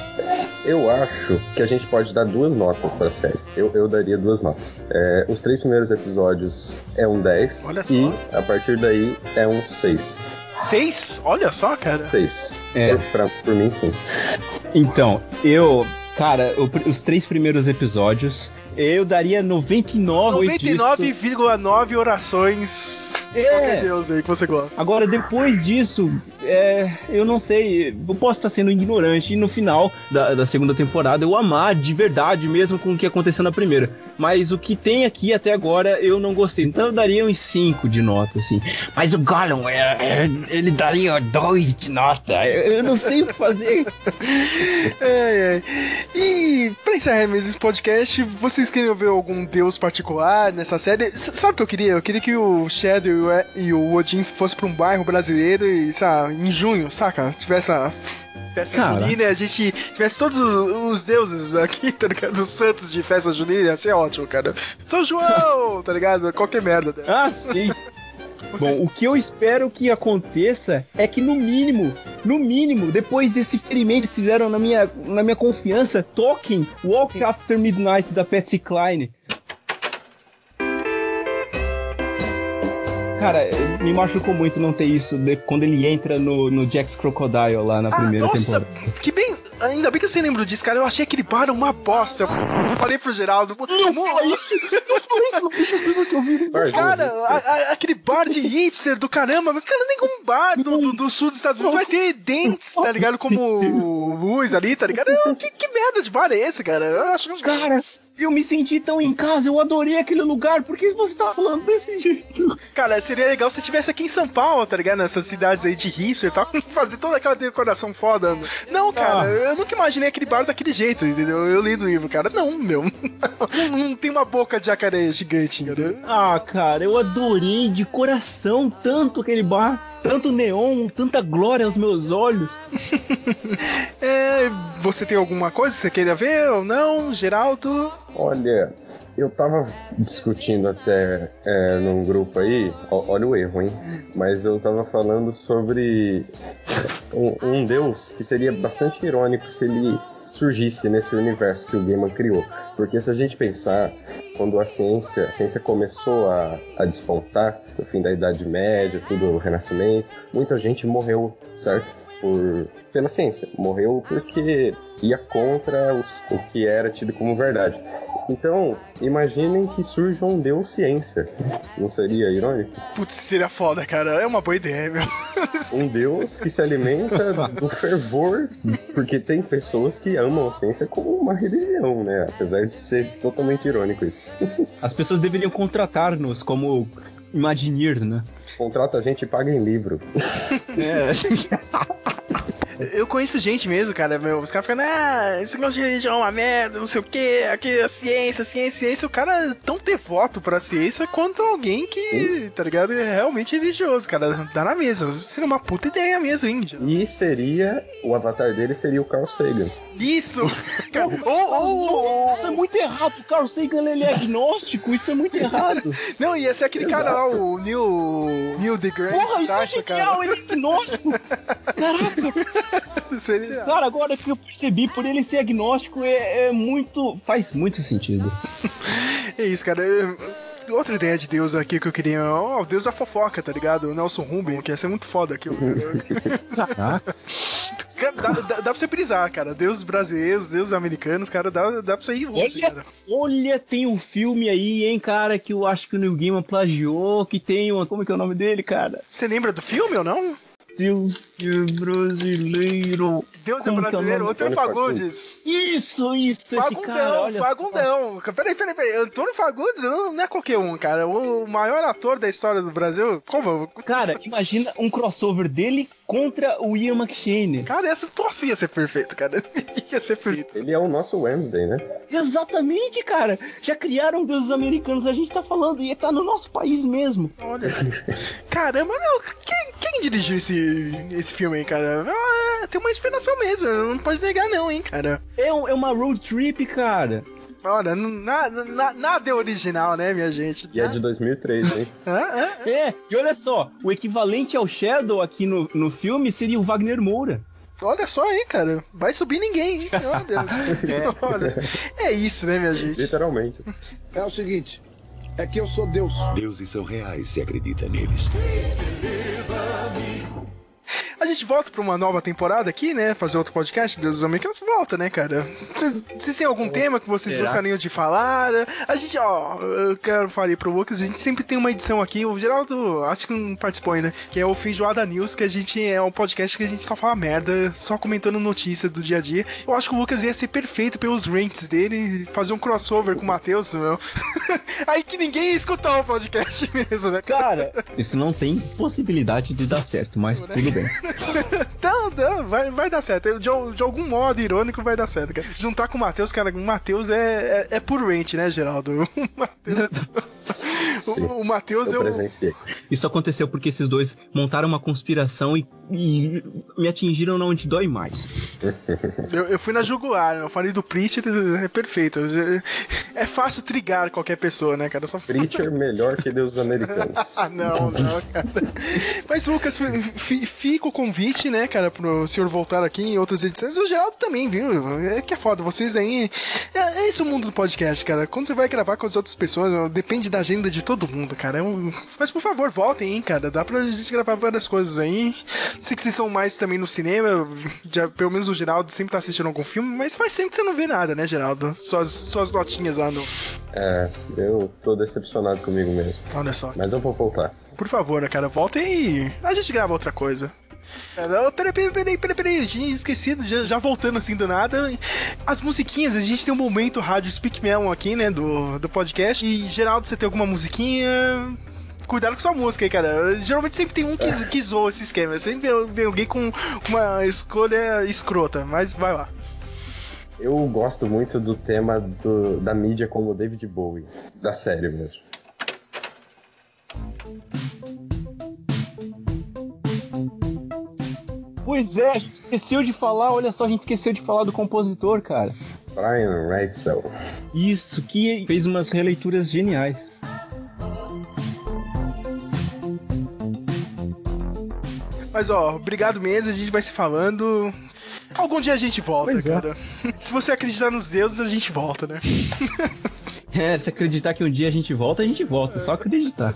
eu acho que a gente pode dar duas notas pra série. Eu, eu daria duas notas. É, os três primeiros episódios é um 10. Olha só. E a partir daí é um 6. 6? Olha só, cara. 6. É. Por, pra- por mim, sim. Então, eu. Cara, os três primeiros episódios, eu daria 99 disso. 99,9 orações. É. Qualquer Deus aí que você gosta. Agora, depois disso, é, eu não sei, eu posso estar sendo ignorante e no final da, da segunda temporada eu amar de verdade, mesmo com o que aconteceu na primeira. Mas o que tem aqui até agora eu não gostei. Então eu daria uns 5 de nota, assim. Mas o Gollum, é, é, ele daria 2 de nota. Eu, eu não sei o que fazer. [laughs] É, é. E pra encerrar mesmo esse podcast, vocês queriam ver algum deus particular nessa série? S- sabe o que eu queria? Eu queria que o Shadow e o Odin fossem pra um bairro brasileiro e, sabe, em junho, saca? Tivesse a festa Cara. junina e a gente tivesse todos os, os deuses aqui, tá ligado? Os santos de festa junina, ia ser ótimo, cara. São João, tá ligado? Qualquer merda. Né? Ah, sim. Bom, o que eu espero que aconteça é que no mínimo, no mínimo, depois desse ferimento que fizeram na minha, na minha confiança, toquem Walk After Midnight da Patsy Cline. Cara, me machucou muito não ter isso de- quando ele entra no, no Jack's Crocodile lá na primeira Ah, nossa, temporada. que bem. Ainda bem que você lembrou disso, cara. Eu achei aquele bar uma bosta. Eu falei pro Geraldo. Não fala isso! Não fala isso! Não deixa as pessoas te ouvirem. Cara, a- a- aquele bar de hipster do caramba. Cara, nenhum bar do, do, do sul dos Estados Unidos vai ter dentes, tá ligado? Como luz ali, tá ligado? Eu- Que, que merda de bar é esse, cara? Eu acho que. Cara, eu me senti tão em casa, eu adorei aquele lugar, por que você tá falando desse jeito? Cara, seria legal se tivesse aqui em São Paulo, tá ligado? Nessas cidades aí de hipster e tal, [laughs] fazer toda aquela decoração foda. Não, cara, Ah. eu nunca imaginei aquele bar daquele jeito, entendeu? Eu li no livro, cara. Não, meu. [laughs] Não, não tem uma boca de jacaré gigante, entendeu? Ah, cara, eu adorei de coração tanto aquele bar. Tanto neon, tanta glória aos meus olhos. [laughs] É, você tem alguma coisa que você queira ver ou não, Geraldo? Olha, eu tava discutindo até é, num grupo aí, ó- olha o erro, hein? Mas eu tava falando sobre um, um deus que seria bastante irônico se ele surgisse nesse universo que o Gaiman criou. Porque se a gente pensar, quando a ciência, a ciência começou a, a despontar, no fim da Idade Média, tudo o Renascimento, muita gente morreu, certo? Por, pela ciência. Morreu porque ia contra os- o que era tido como verdade. Então, imaginem que surja um deus ciência. Não seria irônico? Putz, seria foda, cara. É uma boa ideia, meu. Um deus que se alimenta [laughs] do fervor, porque tem pessoas que amam a ciência como uma religião, né? Apesar de ser totalmente irônico isso. As pessoas deveriam contratar-nos como Imagineer, né? Contrata a gente e paga em livro. É. [laughs] Eu conheço gente mesmo, cara. Meu, os caras ficam, ah, esse negócio de religião é uma merda, não sei o que, aqui a ciência, ciência, ciência. O cara é tão devoto pra ciência quanto alguém que, tá ligado, é realmente religioso, cara. Dá na mesa. Seria uma puta ideia mesmo, hein? E seria. O avatar dele seria o Carl Sagan. Isso! [laughs] Cara, ou, ou, Isso é muito errado. O Carl Sagan ele é agnóstico. Isso é muito errado. [laughs] Não, ia ser aquele cara lá, o Neil. Neil deGrasse Porra, isso é Tyson, genial, ele é agnóstico. [laughs] Caraca. [laughs] Seria- Cara, agora que eu percebi, por ele ser agnóstico, é, é muito. faz muito sentido. [laughs] É isso, cara. Eu- Outra ideia de Deus aqui que eu queria. Ó, o Deus da fofoca, tá ligado? O Nelson Rubin, que ia ser muito foda aqui. [laughs] Cara, dá, dá, dá pra você brisar, cara. Deus brasileiros, Deus americanos, cara, dá, dá pra você ir longe, cara. Olha, olha, tem um filme aí, hein, cara, que eu acho que o Neil Gaiman plagiou, que tem uma. Como é que é o nome dele, cara? Você lembra do filme ou não? Deus que é brasileiro. Deus é o brasileiro? Antônio Fagundes. Isso, isso, esse Fagundão, cara, olha só. Fagundão. Peraí, peraí, peraí. Antônio Fagundes não, não é qualquer um, cara. O maior ator da história do Brasil. Como? Cara, imagina um crossover dele contra o Ian McShane. Cara, essa torcia ia ser perfeito, cara. [laughs] ia ser perfeito. Ele é o nosso Wednesday, né? Exatamente, cara. Já criaram deuses americanos, a gente tá falando, e tá no nosso país mesmo. Olha. Caramba, meu, quem, quem dirigiu esse, esse filme aí, cara? Ah, tem uma inspiração mesmo, não pode negar não, hein, cara. É, um- é uma road trip, cara. Olha, na- na- nada é original, né, minha gente? E é de 2003, hein? [laughs] É, e olha só, o equivalente ao Shadow aqui no, no filme seria o Wagner Moura. Olha só aí, cara. Vai subir ninguém, hein? Olha, [laughs] [laughs] olha. É isso, né, minha gente? Literalmente. É o seguinte: é que eu sou Deus. Deuses são reais se acredita neles. A gente volta pra uma nova temporada aqui, né? Fazer outro podcast, Deus dos Americanos. Volta, né, cara? Vocês- têm algum tema que vocês Será? gostariam de falar? A gente, ó, eu quero falar pro Lucas, a gente sempre tem uma edição aqui, o Geraldo, acho que não participou ainda, que é o Feijoada News, que a gente é um podcast que a gente só fala merda, só comentando notícias do dia a dia. Eu acho que o Lucas ia ser perfeito pelos rants dele, fazer um crossover com o Matheus, meu. [laughs] Aí que ninguém ia escutar o podcast [laughs] mesmo, né? Cara, isso não tem possibilidade de dar certo, mas tudo bem. [laughs] [laughs] Então, não, vai, vai dar certo. De, de algum modo irônico vai dar certo, cara. Juntar com o Matheus, cara, o Matheus é, é, é por rent, né, Geraldo? [laughs] O Matheus, [laughs] [laughs] o, o Matheus Eu eu. presenciei. Isso aconteceu porque esses dois montaram uma conspiração e, e me atingiram na onde dói mais. [laughs] Eu, eu fui na Jugular, eu falei do Preacher, é perfeito. É fácil trigar qualquer pessoa, né, cara? Eu Só... Preacher [laughs] melhor que Deus americanos. Ah, não, não, cara. Mas, Lucas, fi- fi- fica o convite, né, cara, pro senhor voltar aqui em outras edições. O Geraldo também, viu? É que é foda. Vocês aí. É, é isso o mundo do podcast, cara. Quando você vai gravar com as outras pessoas, depende da agenda de todo mundo, cara. É um- Mas, por favor, voltem, hein, cara. Dá pra gente gravar várias coisas aí. Sei que vocês são mais também no cinema. Já, pelo menos o Geraldo sempre tá assistindo algum filme, mas faz tempo que você não vê nada, né, Geraldo? Suas, suas notinhas lá no. É, eu tô decepcionado comigo mesmo. Olha só. Mas eu vou voltar. Por favor, né, cara? Voltem e a gente grava outra coisa. Não, Peraí, peraí, peraí, peraí, gente esquecido, já, já voltando assim do nada. As musiquinhas, a gente tem um momento rádio Speak Melon aqui, né, do, do podcast. E, Geraldo, você tem alguma musiquinha? Cuidado com sua música aí, cara. Geralmente sempre tem um que, que zoa esse esquema. Sempre vem alguém com uma escolha escrota, mas vai lá. Eu gosto muito do tema do- da mídia como David Bowie. Da série mesmo. Pois é, a gente esqueceu de falar, olha só, a gente esqueceu de falar do compositor, cara. Brian Reitzel. Isso, que fez umas releituras geniais. Mas ó, obrigado mesmo, a gente vai se falando. Algum dia a gente volta, Pois é. cara. [laughs] Se você acreditar nos deuses, a gente volta, né? [laughs] [laughs] É, se acreditar que um dia a gente volta, a gente volta, é só acreditar.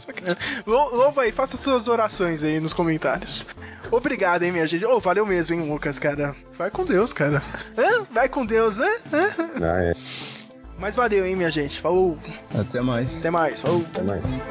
Louva aí, faça suas orações aí nos comentários. Obrigado, hein, minha gente. Ô, valeu mesmo, hein, Lucas, cara. Vai com Deus, cara. Hã? Vai com Deus, hã? Hã? Ah, é. Mas valeu, hein, minha gente. Falou. Até mais. Até mais. Falou. Até mais.